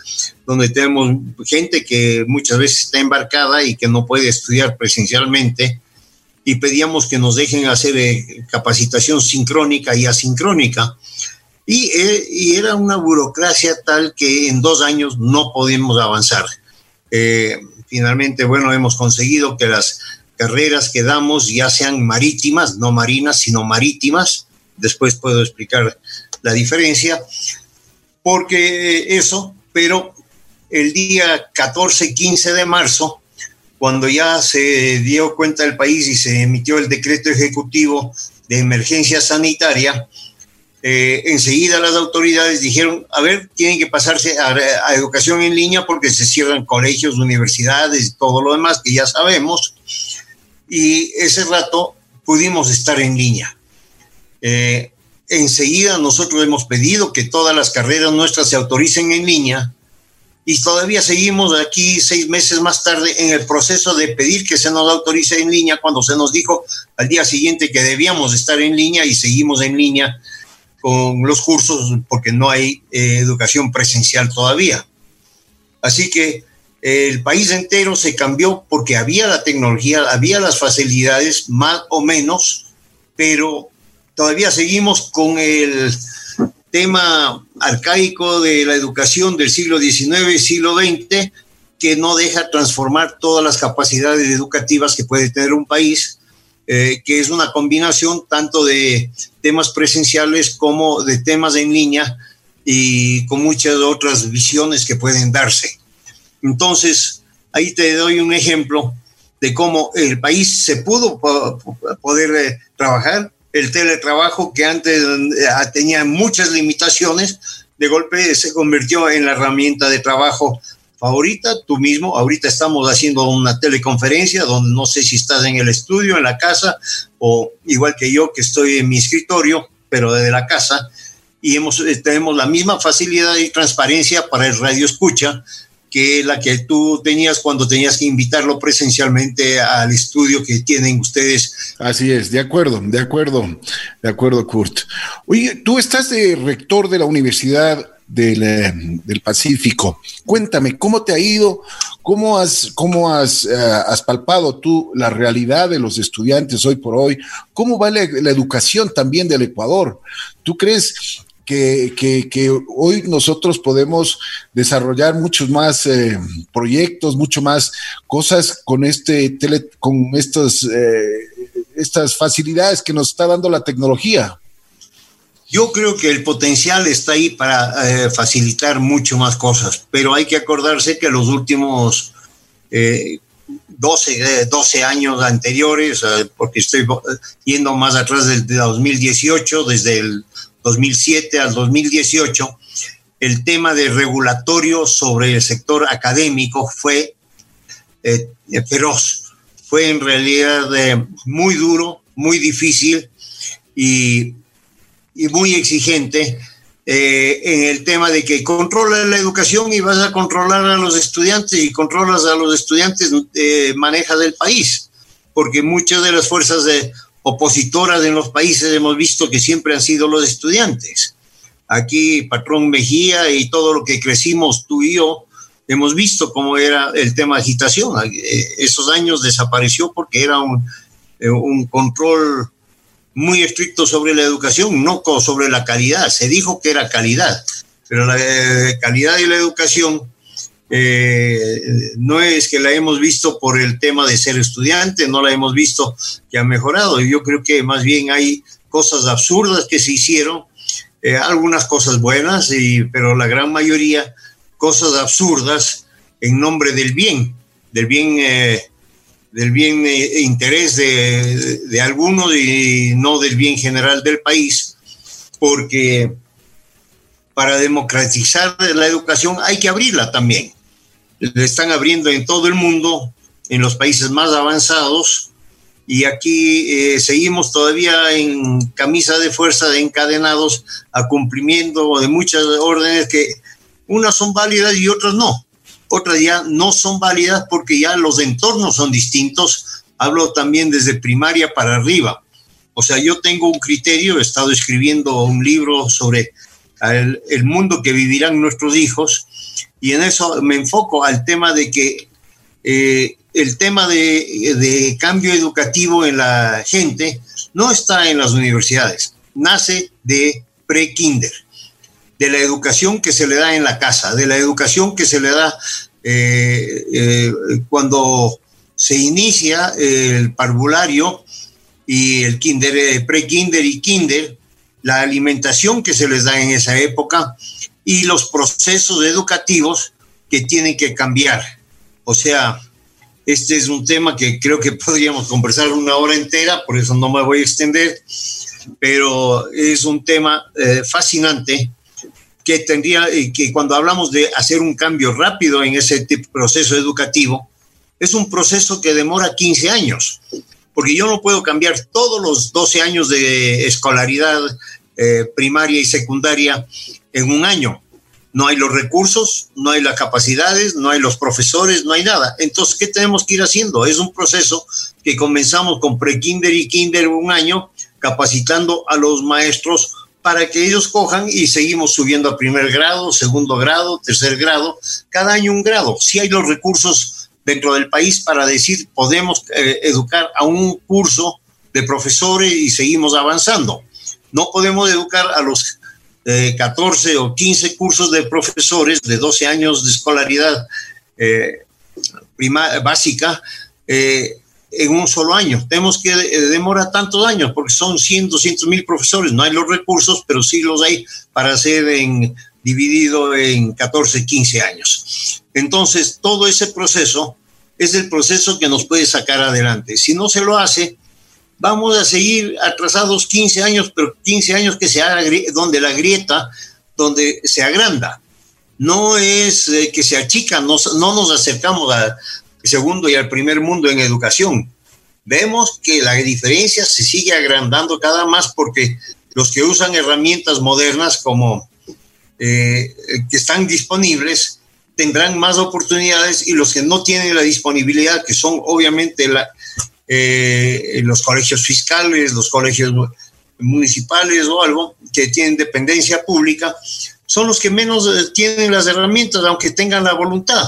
donde tenemos gente que muchas veces está embarcada y que no puede estudiar presencialmente y pedíamos que nos dejen hacer capacitación sincrónica y asincrónica eh, y, era una burocracia tal que en dos años no podíamos avanzar. Eh, finalmente, bueno, hemos conseguido que las carreras que damos ya sean marítimas, no marinas, sino marítimas. Después puedo explicar la diferencia, porque eso, pero el día 14, 15 de marzo, cuando ya se dio cuenta el país y se emitió el decreto ejecutivo de emergencia sanitaria, eh, enseguida las autoridades dijeron, a ver, tienen que pasarse a, educación en línea porque se cierran colegios, universidades y todo lo demás que ya sabemos. Y ese rato pudimos estar en línea. Eh, enseguida nosotros hemos pedido que todas las carreras nuestras se autoricen en línea y todavía seguimos aquí seis meses más tarde en el proceso de pedir que se nos autorice en línea cuando se nos dijo al día siguiente que debíamos estar en línea y seguimos en línea con los cursos porque no hay eh, educación presencial todavía. Así que el país entero se cambió porque había la tecnología, había las facilidades más o menos, pero todavía seguimos con el tema arcaico de la educación del siglo XIX y siglo XX que no deja transformar todas las capacidades educativas que puede tener un país, eh, que es una combinación tanto de temas presenciales como de temas en línea y con muchas otras visiones que pueden darse. Entonces, ahí te doy un ejemplo de cómo el país se pudo poder eh, trabajar, el teletrabajo que antes eh, tenía muchas limitaciones, de golpe se convirtió en la herramienta de trabajo favorita, tú mismo, ahorita estamos haciendo una teleconferencia donde no sé si estás en el estudio, en la casa, o igual que yo que estoy en mi escritorio, pero desde la casa, y hemos, eh, tenemos la misma facilidad y transparencia para el radio escucha la que tú tenías cuando tenías que invitarlo presencialmente al estudio que tienen ustedes. Así es, de acuerdo, de acuerdo, de acuerdo, Kurt. Oye, tú estás de rector de la Universidad del, eh, del, Pacífico. Cuéntame, ¿cómo te ha ido? ¿Cómo has, cómo eh, has, palpado tú la realidad de los estudiantes hoy por hoy? ¿Cómo va la educación también del Ecuador? ¿Tú crees que, hoy nosotros podemos desarrollar muchos más eh, proyectos, mucho más cosas con este tele, con estos, eh, estas facilidades que nos está dando la tecnología. Yo creo que el potencial está ahí para eh, facilitar mucho más cosas, pero hay que acordarse que los últimos 12, 12 años anteriores, porque estoy yendo más atrás del de 2018, desde el 2007 al 2018, el tema de regulatorio sobre el sector académico fue eh, feroz. Fue en realidad eh, muy duro, muy difícil y, y muy exigente eh, en el tema de que controlas la educación y vas a controlar a los estudiantes y controlas a los estudiantes, eh, manejas el país, porque muchas de las fuerzas de opositoras en los países hemos visto que siempre han sido los estudiantes. Aquí, patrón Mejía y todo lo que crecimos tú y yo, hemos visto cómo era el tema de agitación. Eh, esos años desapareció porque era un, eh, un control muy estricto sobre la educación, no sobre la calidad. Se dijo que era calidad, pero la eh, calidad y la educación eh, no es que la hemos visto por el tema de ser estudiante, no la hemos visto que ha mejorado. Yo creo que más bien hay cosas absurdas que se hicieron, eh, algunas cosas buenas, y, pero la gran mayoría cosas absurdas en nombre del bien, del bien, eh, del bien e interés de, de algunos y no del bien general del país, porque para democratizar la educación hay que abrirla también le están abriendo en todo el mundo, en los países más avanzados, y aquí eh, seguimos todavía en camisa de fuerza, de encadenados a cumplimiento de muchas órdenes que unas son válidas y otras no. Otras ya no son válidas porque ya los entornos son distintos. Hablo también desde primaria para arriba. O sea, yo tengo un criterio, he estado escribiendo un libro sobre el, el mundo que vivirán nuestros hijos y en eso me enfoco al tema de que eh, el tema de, cambio educativo en la gente no está en las universidades, nace de pre-kinder, de la educación que se le da en la casa, de la educación que se le da eh, eh, cuando se inicia el parvulario y el kinder, pre-kinder y kinder, la alimentación que se les da en esa época, y los procesos educativos que tienen que cambiar. O sea, este es un tema que creo que podríamos conversar una hora entera, por eso no me voy a extender, pero es un tema eh, fascinante que tendría, que cuando hablamos de hacer un cambio rápido en ese proceso educativo, es un proceso que demora 15 años, porque yo no puedo cambiar todos los 12 años de escolaridad eh, primaria y secundaria en un año. No hay los recursos, no hay las capacidades, no hay los profesores, no hay nada. Entonces, ¿qué tenemos que ir haciendo? Es un proceso que comenzamos con pre-kinder y kinder un año, capacitando a los maestros para que ellos cojan y seguimos subiendo a primer grado, segundo grado, tercer grado, cada año un grado. Si hay los recursos dentro del país para decir podemos eh, educar a un curso de profesores y seguimos avanzando. No podemos educar a los 14 o 15 cursos de profesores de 12 años de escolaridad básica en un solo año. Tenemos que demora tantos años porque son 100, 200 mil profesores. No hay los recursos, pero sí los hay para hacer en, dividido en 14, 15 años. Entonces, todo ese proceso es el proceso que nos puede sacar adelante. Si no se lo hace, vamos a seguir atrasados 15 años, pero 15 años que se donde la grieta, donde se agranda. No es eh, que se achica, no, no nos acercamos al segundo y al primer mundo en educación. Vemos que la diferencia se sigue agrandando cada más porque los que usan herramientas modernas como eh, que están disponibles tendrán más oportunidades y los que no tienen la disponibilidad, que son obviamente la, eh, los colegios fiscales, los colegios municipales o algo, que tienen dependencia pública, son los que menos eh, tienen las herramientas, aunque tengan la voluntad.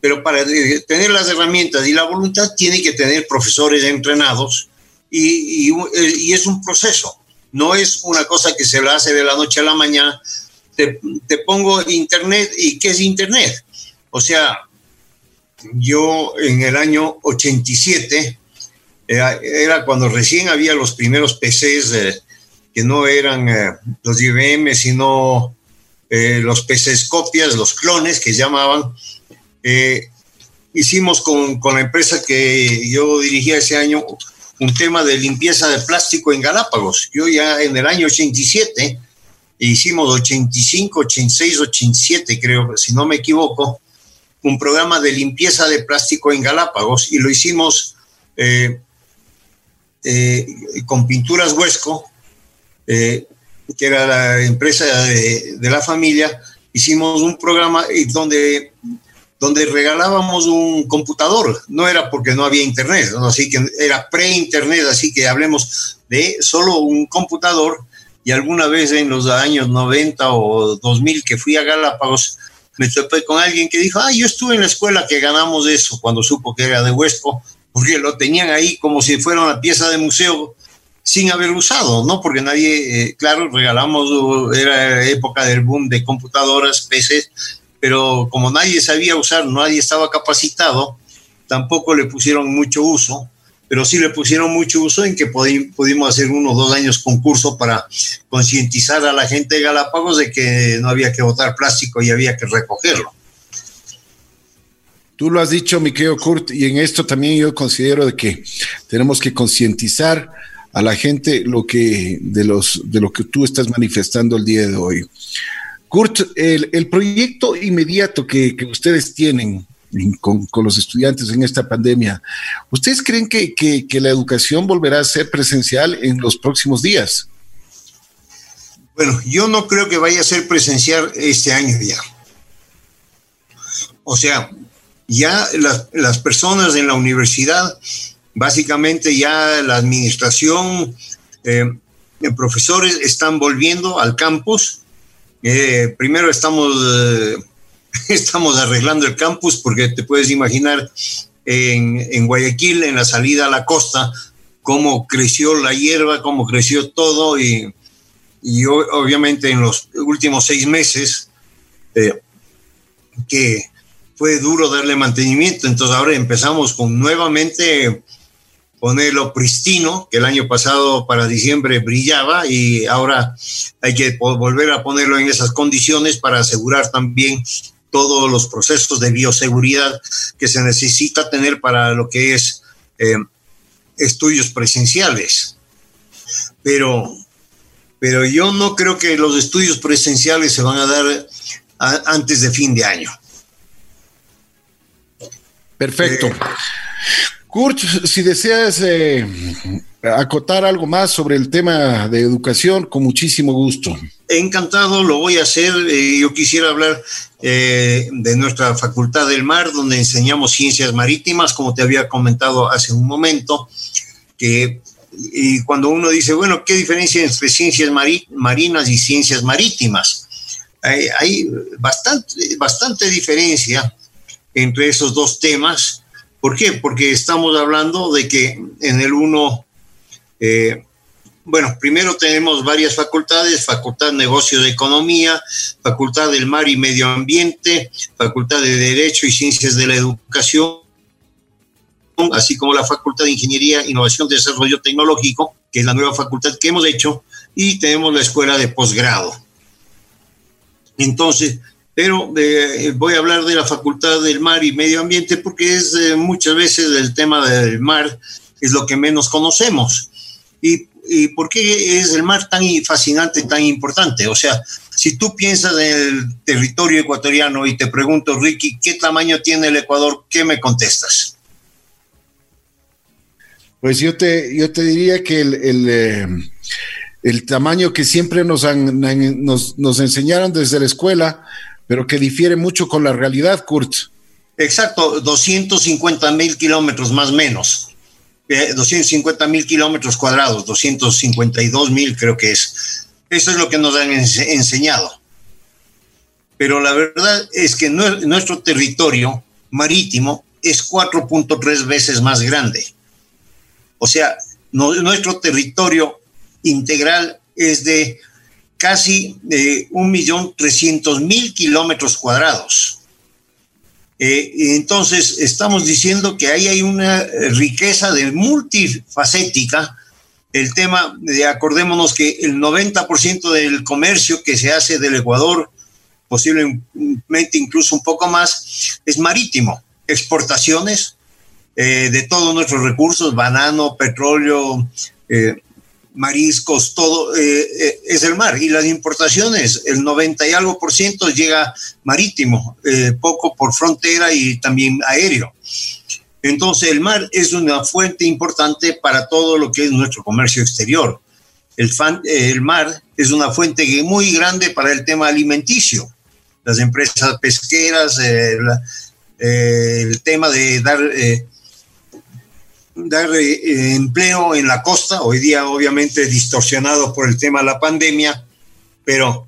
Pero para tener las herramientas y la voluntad, tiene que tener profesores entrenados y, y es un proceso. No es una cosa que se la hace de la noche a la mañana, te, pongo Internet y ¿qué es Internet? O sea, yo en el año 87, era, cuando recién había los primeros PCs eh, que no eran eh, los IBM, sino eh, los PCs copias, los clones que llamaban. hicimos con, con, la empresa que yo dirigía ese año un tema de limpieza de plástico en Galápagos. Yo ya en el año 87 hicimos 85, 86, 87, creo, si no me equivoco, un programa de limpieza de plástico en Galápagos y lo hicimos eh, eh, con Pinturas Huesco, eh, que era la empresa de, la familia. Hicimos un programa donde, donde regalábamos un computador. No era porque no había internet, así que era pre-internet, así que hablemos de solo un computador y alguna vez en los años 90 o 2000 que fui a Galápagos, me topé con alguien que dijo, ah, yo estuve en la escuela que ganamos eso cuando supo que era de Huesco, porque lo tenían ahí como si fuera una pieza de museo sin haber usado, ¿no? Porque nadie, eh, claro, regalamos, era época del boom de computadoras, PCs, pero como nadie sabía usar, nadie estaba capacitado, tampoco le pusieron mucho uso pero sí le pusieron mucho uso en que pudimos hacer uno o dos años concurso para concientizar a la gente de Galápagos de que no había que botar plástico y había que recogerlo. Tú lo has dicho, mi querido Kurt, y en esto también yo considero de que tenemos que concientizar a la gente lo que, de, los, de lo que tú estás manifestando el día de hoy. Kurt, el, proyecto inmediato que, que ustedes tienen con, los estudiantes en esta pandemia. ¿Ustedes creen que, la educación volverá a ser presencial en los próximos días? Bueno, yo no creo que vaya a ser presencial este año ya. O sea, ya las, personas en la universidad, básicamente ya la administración, eh, profesores están volviendo al campus. Eh, primero estamos eh, estamos arreglando el campus porque te puedes imaginar en, Guayaquil, en la salida a la costa, cómo creció la hierba, cómo creció todo y, obviamente en los últimos seis meses eh, que fue duro darle mantenimiento, entonces ahora empezamos con nuevamente ponerlo pristino, que el año pasado para diciembre brillaba y ahora hay que volver a ponerlo en esas condiciones para asegurar también todos los procesos de bioseguridad que se necesita tener para lo que es eh, estudios presenciales. Pero, pero yo no creo que los estudios presenciales se van a dar antes de fin de año. Perfecto. Eh, Kurt, si deseas eh, acotar algo más sobre el tema de educación, con muchísimo gusto. Encantado, lo voy a hacer. Eh, yo quisiera hablar eh, de nuestra Facultad del Mar, donde enseñamos ciencias marítimas, como te había comentado hace un momento, que y cuando uno dice, bueno, ¿qué diferencia entre ciencias marinas y ciencias marítimas? Hay, hay, bastante, bastante diferencia entre esos dos temas ¿Por qué? Porque estamos hablando de que en el uno eh, bueno, primero tenemos varias facultades, Facultad de Negocios de Economía, Facultad del Mar y Medio Ambiente, Facultad de Derecho y Ciencias de la Educación, así como la Facultad de Ingeniería, Innovación y Desarrollo Tecnológico, que es la nueva facultad que hemos hecho, y tenemos la Escuela de Posgrado. Entonces, pero eh, voy a hablar de la Facultad del Mar y Medio Ambiente porque es eh, muchas veces el tema del mar es lo que menos conocemos. ¿Y, ¿Y por qué es el mar tan fascinante, tan importante? O sea, si tú piensas en el territorio ecuatoriano y te pregunto, Ricky, ¿qué tamaño tiene el Ecuador? ¿Qué me contestas? Pues yo te, yo te diría que el, el, eh, el tamaño que siempre nos, han, nos, nos enseñaron desde la escuela, pero que difiere mucho con la realidad, Kurt. Exacto, 250 mil kilómetros más menos. 250 eh, mil kilómetros cuadrados, 252 mil creo que es. Eso es lo que nos han enseñado. Pero la verdad es que nuestro territorio marítimo es 4.3 veces más grande. O sea, nuestro territorio integral es de casi de un millón trescientos mil kilómetros cuadrados. Eh, entonces, estamos diciendo que ahí hay una riqueza de multifacética. El tema, de, acordémonos que el 90% del comercio que se hace del Ecuador, posiblemente incluso un poco más, es marítimo. Exportaciones eh, de todos nuestros recursos, banano, petróleo, eh, mariscos, todo eh, eh, es el mar. Y las importaciones, el 90 y algo por ciento llega marítimo, eh, poco por frontera y también aéreo. Entonces el mar es una fuente importante para todo lo que es nuestro comercio exterior. El, el mar es una fuente muy grande para el tema alimenticio. Las empresas pesqueras, el tema de dar dar eh, empleo en la costa, hoy día obviamente distorsionado por el tema de la pandemia, pero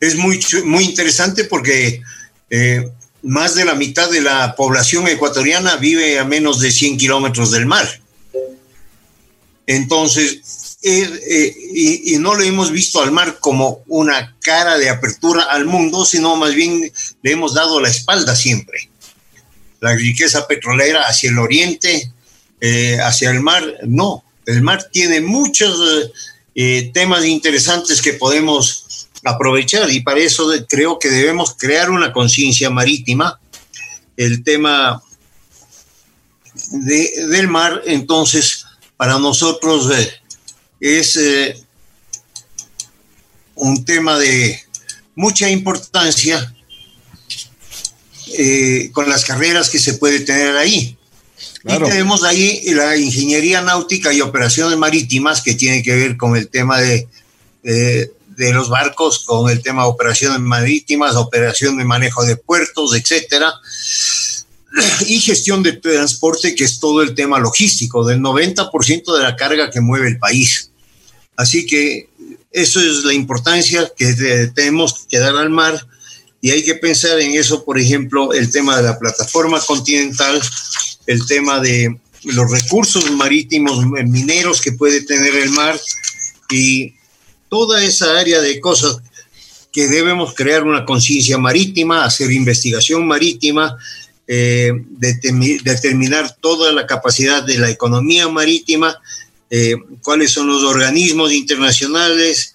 es muy, muy interesante porque eh, más de la mitad de la población ecuatoriana vive a menos de 100 kilómetros del mar. Entonces, eh, y, y, no lo hemos visto al mar como una cara de apertura al mundo, sino más bien le hemos dado la espalda siempre la riqueza petrolera hacia el oriente, eh, hacia el mar. No, el mar tiene muchos eh, temas interesantes que podemos aprovechar y para eso creo que debemos crear una conciencia marítima. El tema del mar, entonces, para nosotros eh, es un tema de mucha importancia eh, con las carreras que se puede tener ahí. Y tenemos ahí la ingeniería náutica y operaciones marítimas que tiene que ver con el tema de, de, los barcos, con el tema de operaciones marítimas, operación de manejo de puertos, etcétera. Y gestión de transporte, que es todo el tema logístico, del 90% de la carga que mueve el país. Así que eso es la importancia que tenemos que dar al mar y hay que pensar en eso, por ejemplo, el tema de la plataforma continental, el tema de los recursos marítimos mineros que puede tener el mar y toda esa área de cosas que debemos crear una conciencia marítima, hacer investigación marítima, eh, determinar toda la capacidad de la economía marítima, eh, cuáles son los organismos internacionales,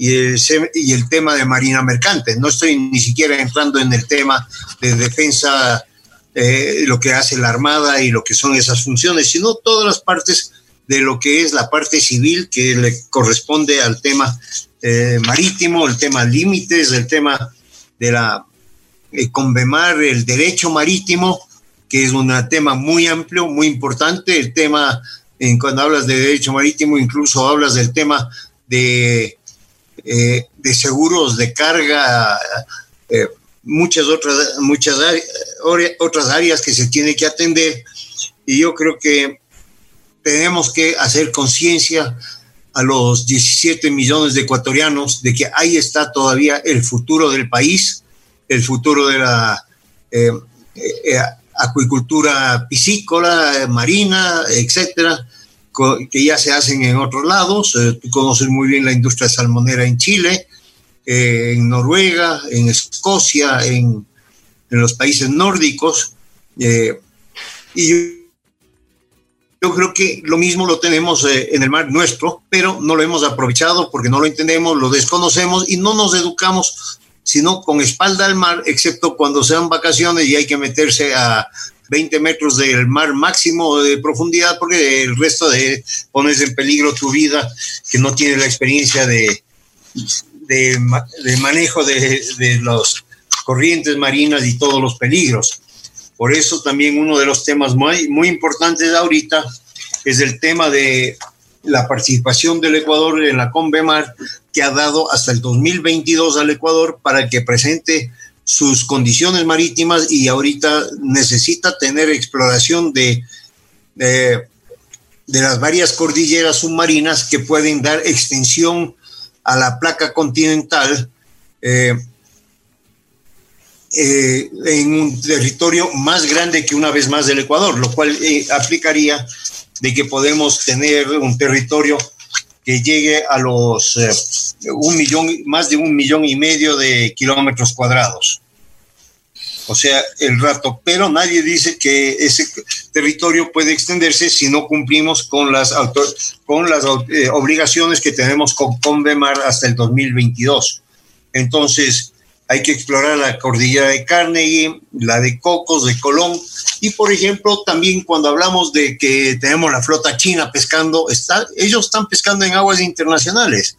y el, y el tema de Marina Mercante. No estoy ni siquiera entrando en el tema de defensa, eh, lo que hace la Armada y lo que son esas funciones, sino todas las partes de lo que es la parte civil que le corresponde al tema eh, marítimo, el tema límites, el tema de la eh, convemar el derecho marítimo, que es un tema muy amplio, muy importante, el tema, cuando hablas de derecho marítimo, incluso hablas del tema de eh, de seguros de carga, eh, muchas otras, muchas otras áreas que se tiene que atender. Y yo creo que tenemos que hacer conciencia a los 17 millones de ecuatorianos de que ahí está todavía el futuro del país, el futuro de la eh, acuicultura piscícola, marina, etcétera, que ya se hacen en otros lados. Eh, tú conoces muy bien la industria salmonera en Chile, eh, en Noruega, en Escocia, en, en los países nórdicos. Eh, y yo, yo, creo que lo mismo lo tenemos en el mar nuestro, pero no lo hemos aprovechado porque no lo entendemos, lo desconocemos y no nos educamos sino con espalda al mar, excepto cuando sean vacaciones y hay que meterse a 20 metros del mar máximo de profundidad, porque el resto de pones en peligro tu vida, que no tiene la experiencia de, de, manejo de, de las corrientes marinas y todos los peligros. Por eso también uno de los temas muy, muy importantes ahorita es el tema de la participación del Ecuador en la Convemar, que ha dado hasta el 2022 al Ecuador para que presente sus condiciones marítimas y ahorita necesita tener exploración de, de, las varias cordilleras submarinas que pueden dar extensión a la placa continental eh, eh, en un territorio más grande que una vez más del Ecuador, lo cual eh, aplicaría de que podemos tener un territorio llegue a los un millón, más de un millón y medio de kilómetros cuadrados. O sea, el rato, pero nadie dice que ese territorio puede extenderse si no cumplimos con las, con las eh, obligaciones que tenemos con Convemar hasta el 2022. Entonces, hay que explorar la cordillera de Carnegie, la de Cocos, de Colón, y por ejemplo, también cuando hablamos de que tenemos la flota china pescando, está, ellos están pescando en aguas internacionales.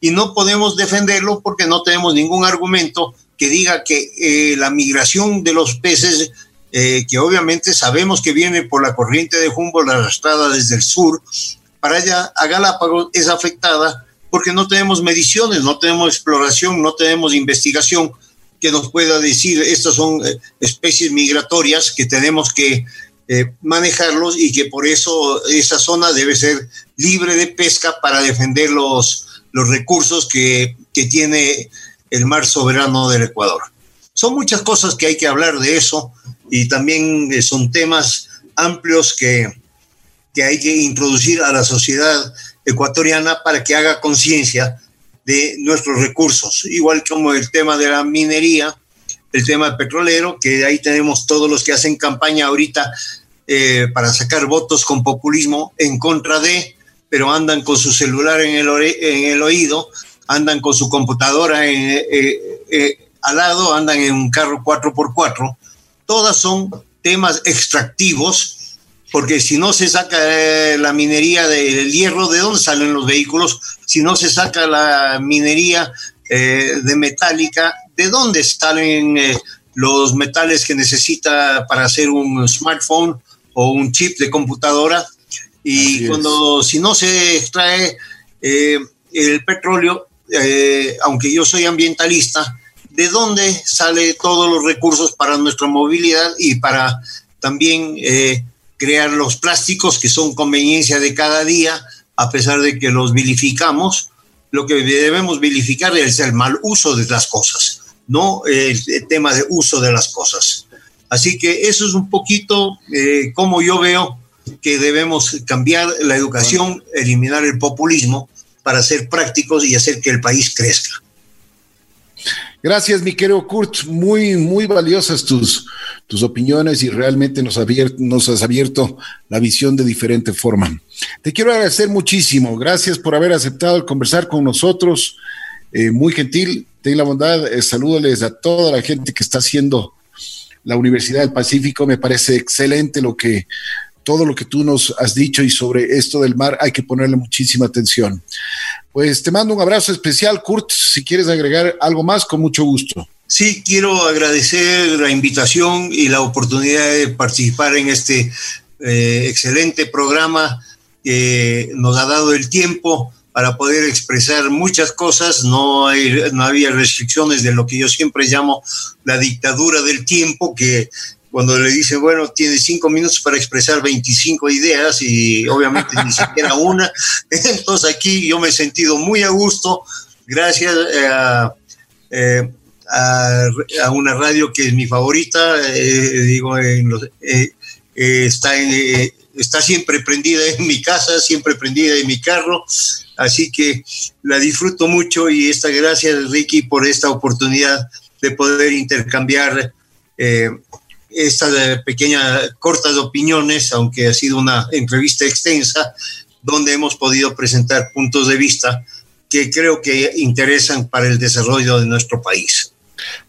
Y no podemos defenderlo porque no tenemos ningún argumento que diga que eh, la migración de los peces, eh, que obviamente sabemos que viene por la corriente de Humboldt arrastrada desde el sur, para allá a Galápagos es afectada porque no tenemos mediciones, no tenemos exploración, no tenemos investigación que nos pueda decir estas son eh, especies migratorias que tenemos que manejarlos y que por eso esa zona debe ser libre de pesca para defender los, los recursos que, tiene el mar soberano del Ecuador. Son muchas cosas que hay que hablar de eso y también eh, son temas amplios que, que hay que introducir a la sociedad ecuatoriana para que haga conciencia de nuestros recursos, igual como el tema de la minería, el tema petrolero, que ahí tenemos todos los que hacen campaña ahorita eh, para sacar votos con populismo en contra de, pero andan con su celular en el, en el oído, andan con su computadora eh, eh, al lado, andan en un carro 4x4. Todas son temas extractivos, porque si no se saca eh, la minería del hierro, ¿de dónde salen los vehículos? Si no se saca la minería de metálica, ¿de dónde salen los metales que necesita para hacer un smartphone o un chip de computadora? Y cuando, si no se extrae eh, el petróleo, eh, aunque yo soy ambientalista, ¿de dónde sale todos los recursos para nuestra movilidad y para también eh, crear los plásticos que son conveniencia de cada día, a pesar de que los vilificamos? Lo que debemos vilificar es el mal uso de las cosas, no el, tema de uso de las cosas. Así que eso es un poquito como yo veo que debemos cambiar la educación, eliminar el populismo para ser prácticos y hacer que el país crezca. Gracias, mi querido Kurt. Muy, muy valiosas tus, tus opiniones y realmente nos, nos has abierto la visión de diferente forma. Te quiero agradecer muchísimo. Gracias por haber aceptado conversar con nosotros. Eh, muy gentil. Ten la bondad. Eh, salúdales a toda la gente que está haciendo la Universidad del Pacífico. Me parece excelente lo que todo lo que tú nos has dicho y sobre esto del mar hay que ponerle muchísima atención. Pues te mando un abrazo especial, Kurt. Si quieres agregar algo más, con mucho gusto. Sí, quiero agradecer la invitación y la oportunidad de participar en este eh, excelente programa que nos ha dado el tiempo para poder expresar muchas cosas. No, hay, no había restricciones de lo que yo siempre llamo la dictadura del tiempo, que cuando le dicen, bueno, tiene cinco minutos para expresar 25 ideas y obviamente ni siquiera una. Entonces aquí yo me he sentido muy a gusto, gracias eh, eh, a, a, una radio que es mi favorita, eh, digo, está en, está siempre prendida en mi casa, siempre prendida en mi carro, así que la disfruto mucho y esta gracias Ricky por esta oportunidad de poder intercambiar eh, esta pequeña corta de opiniones, aunque ha sido una entrevista extensa, donde hemos podido presentar puntos de vista que creo que interesan para el desarrollo de nuestro país.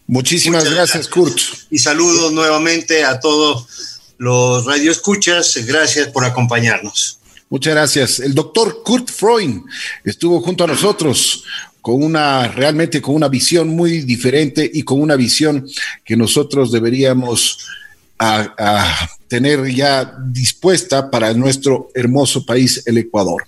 Muchísimas gracias, Kurt. Y saludo nuevamente a todos los radioescuchas. Gracias por acompañarnos. Muchas gracias. El doctor Kurt Freund estuvo junto a nosotros con una, realmente con una visión muy diferente y con una visión que nosotros deberíamos a, a tener ya dispuesta para nuestro hermoso país, el Ecuador.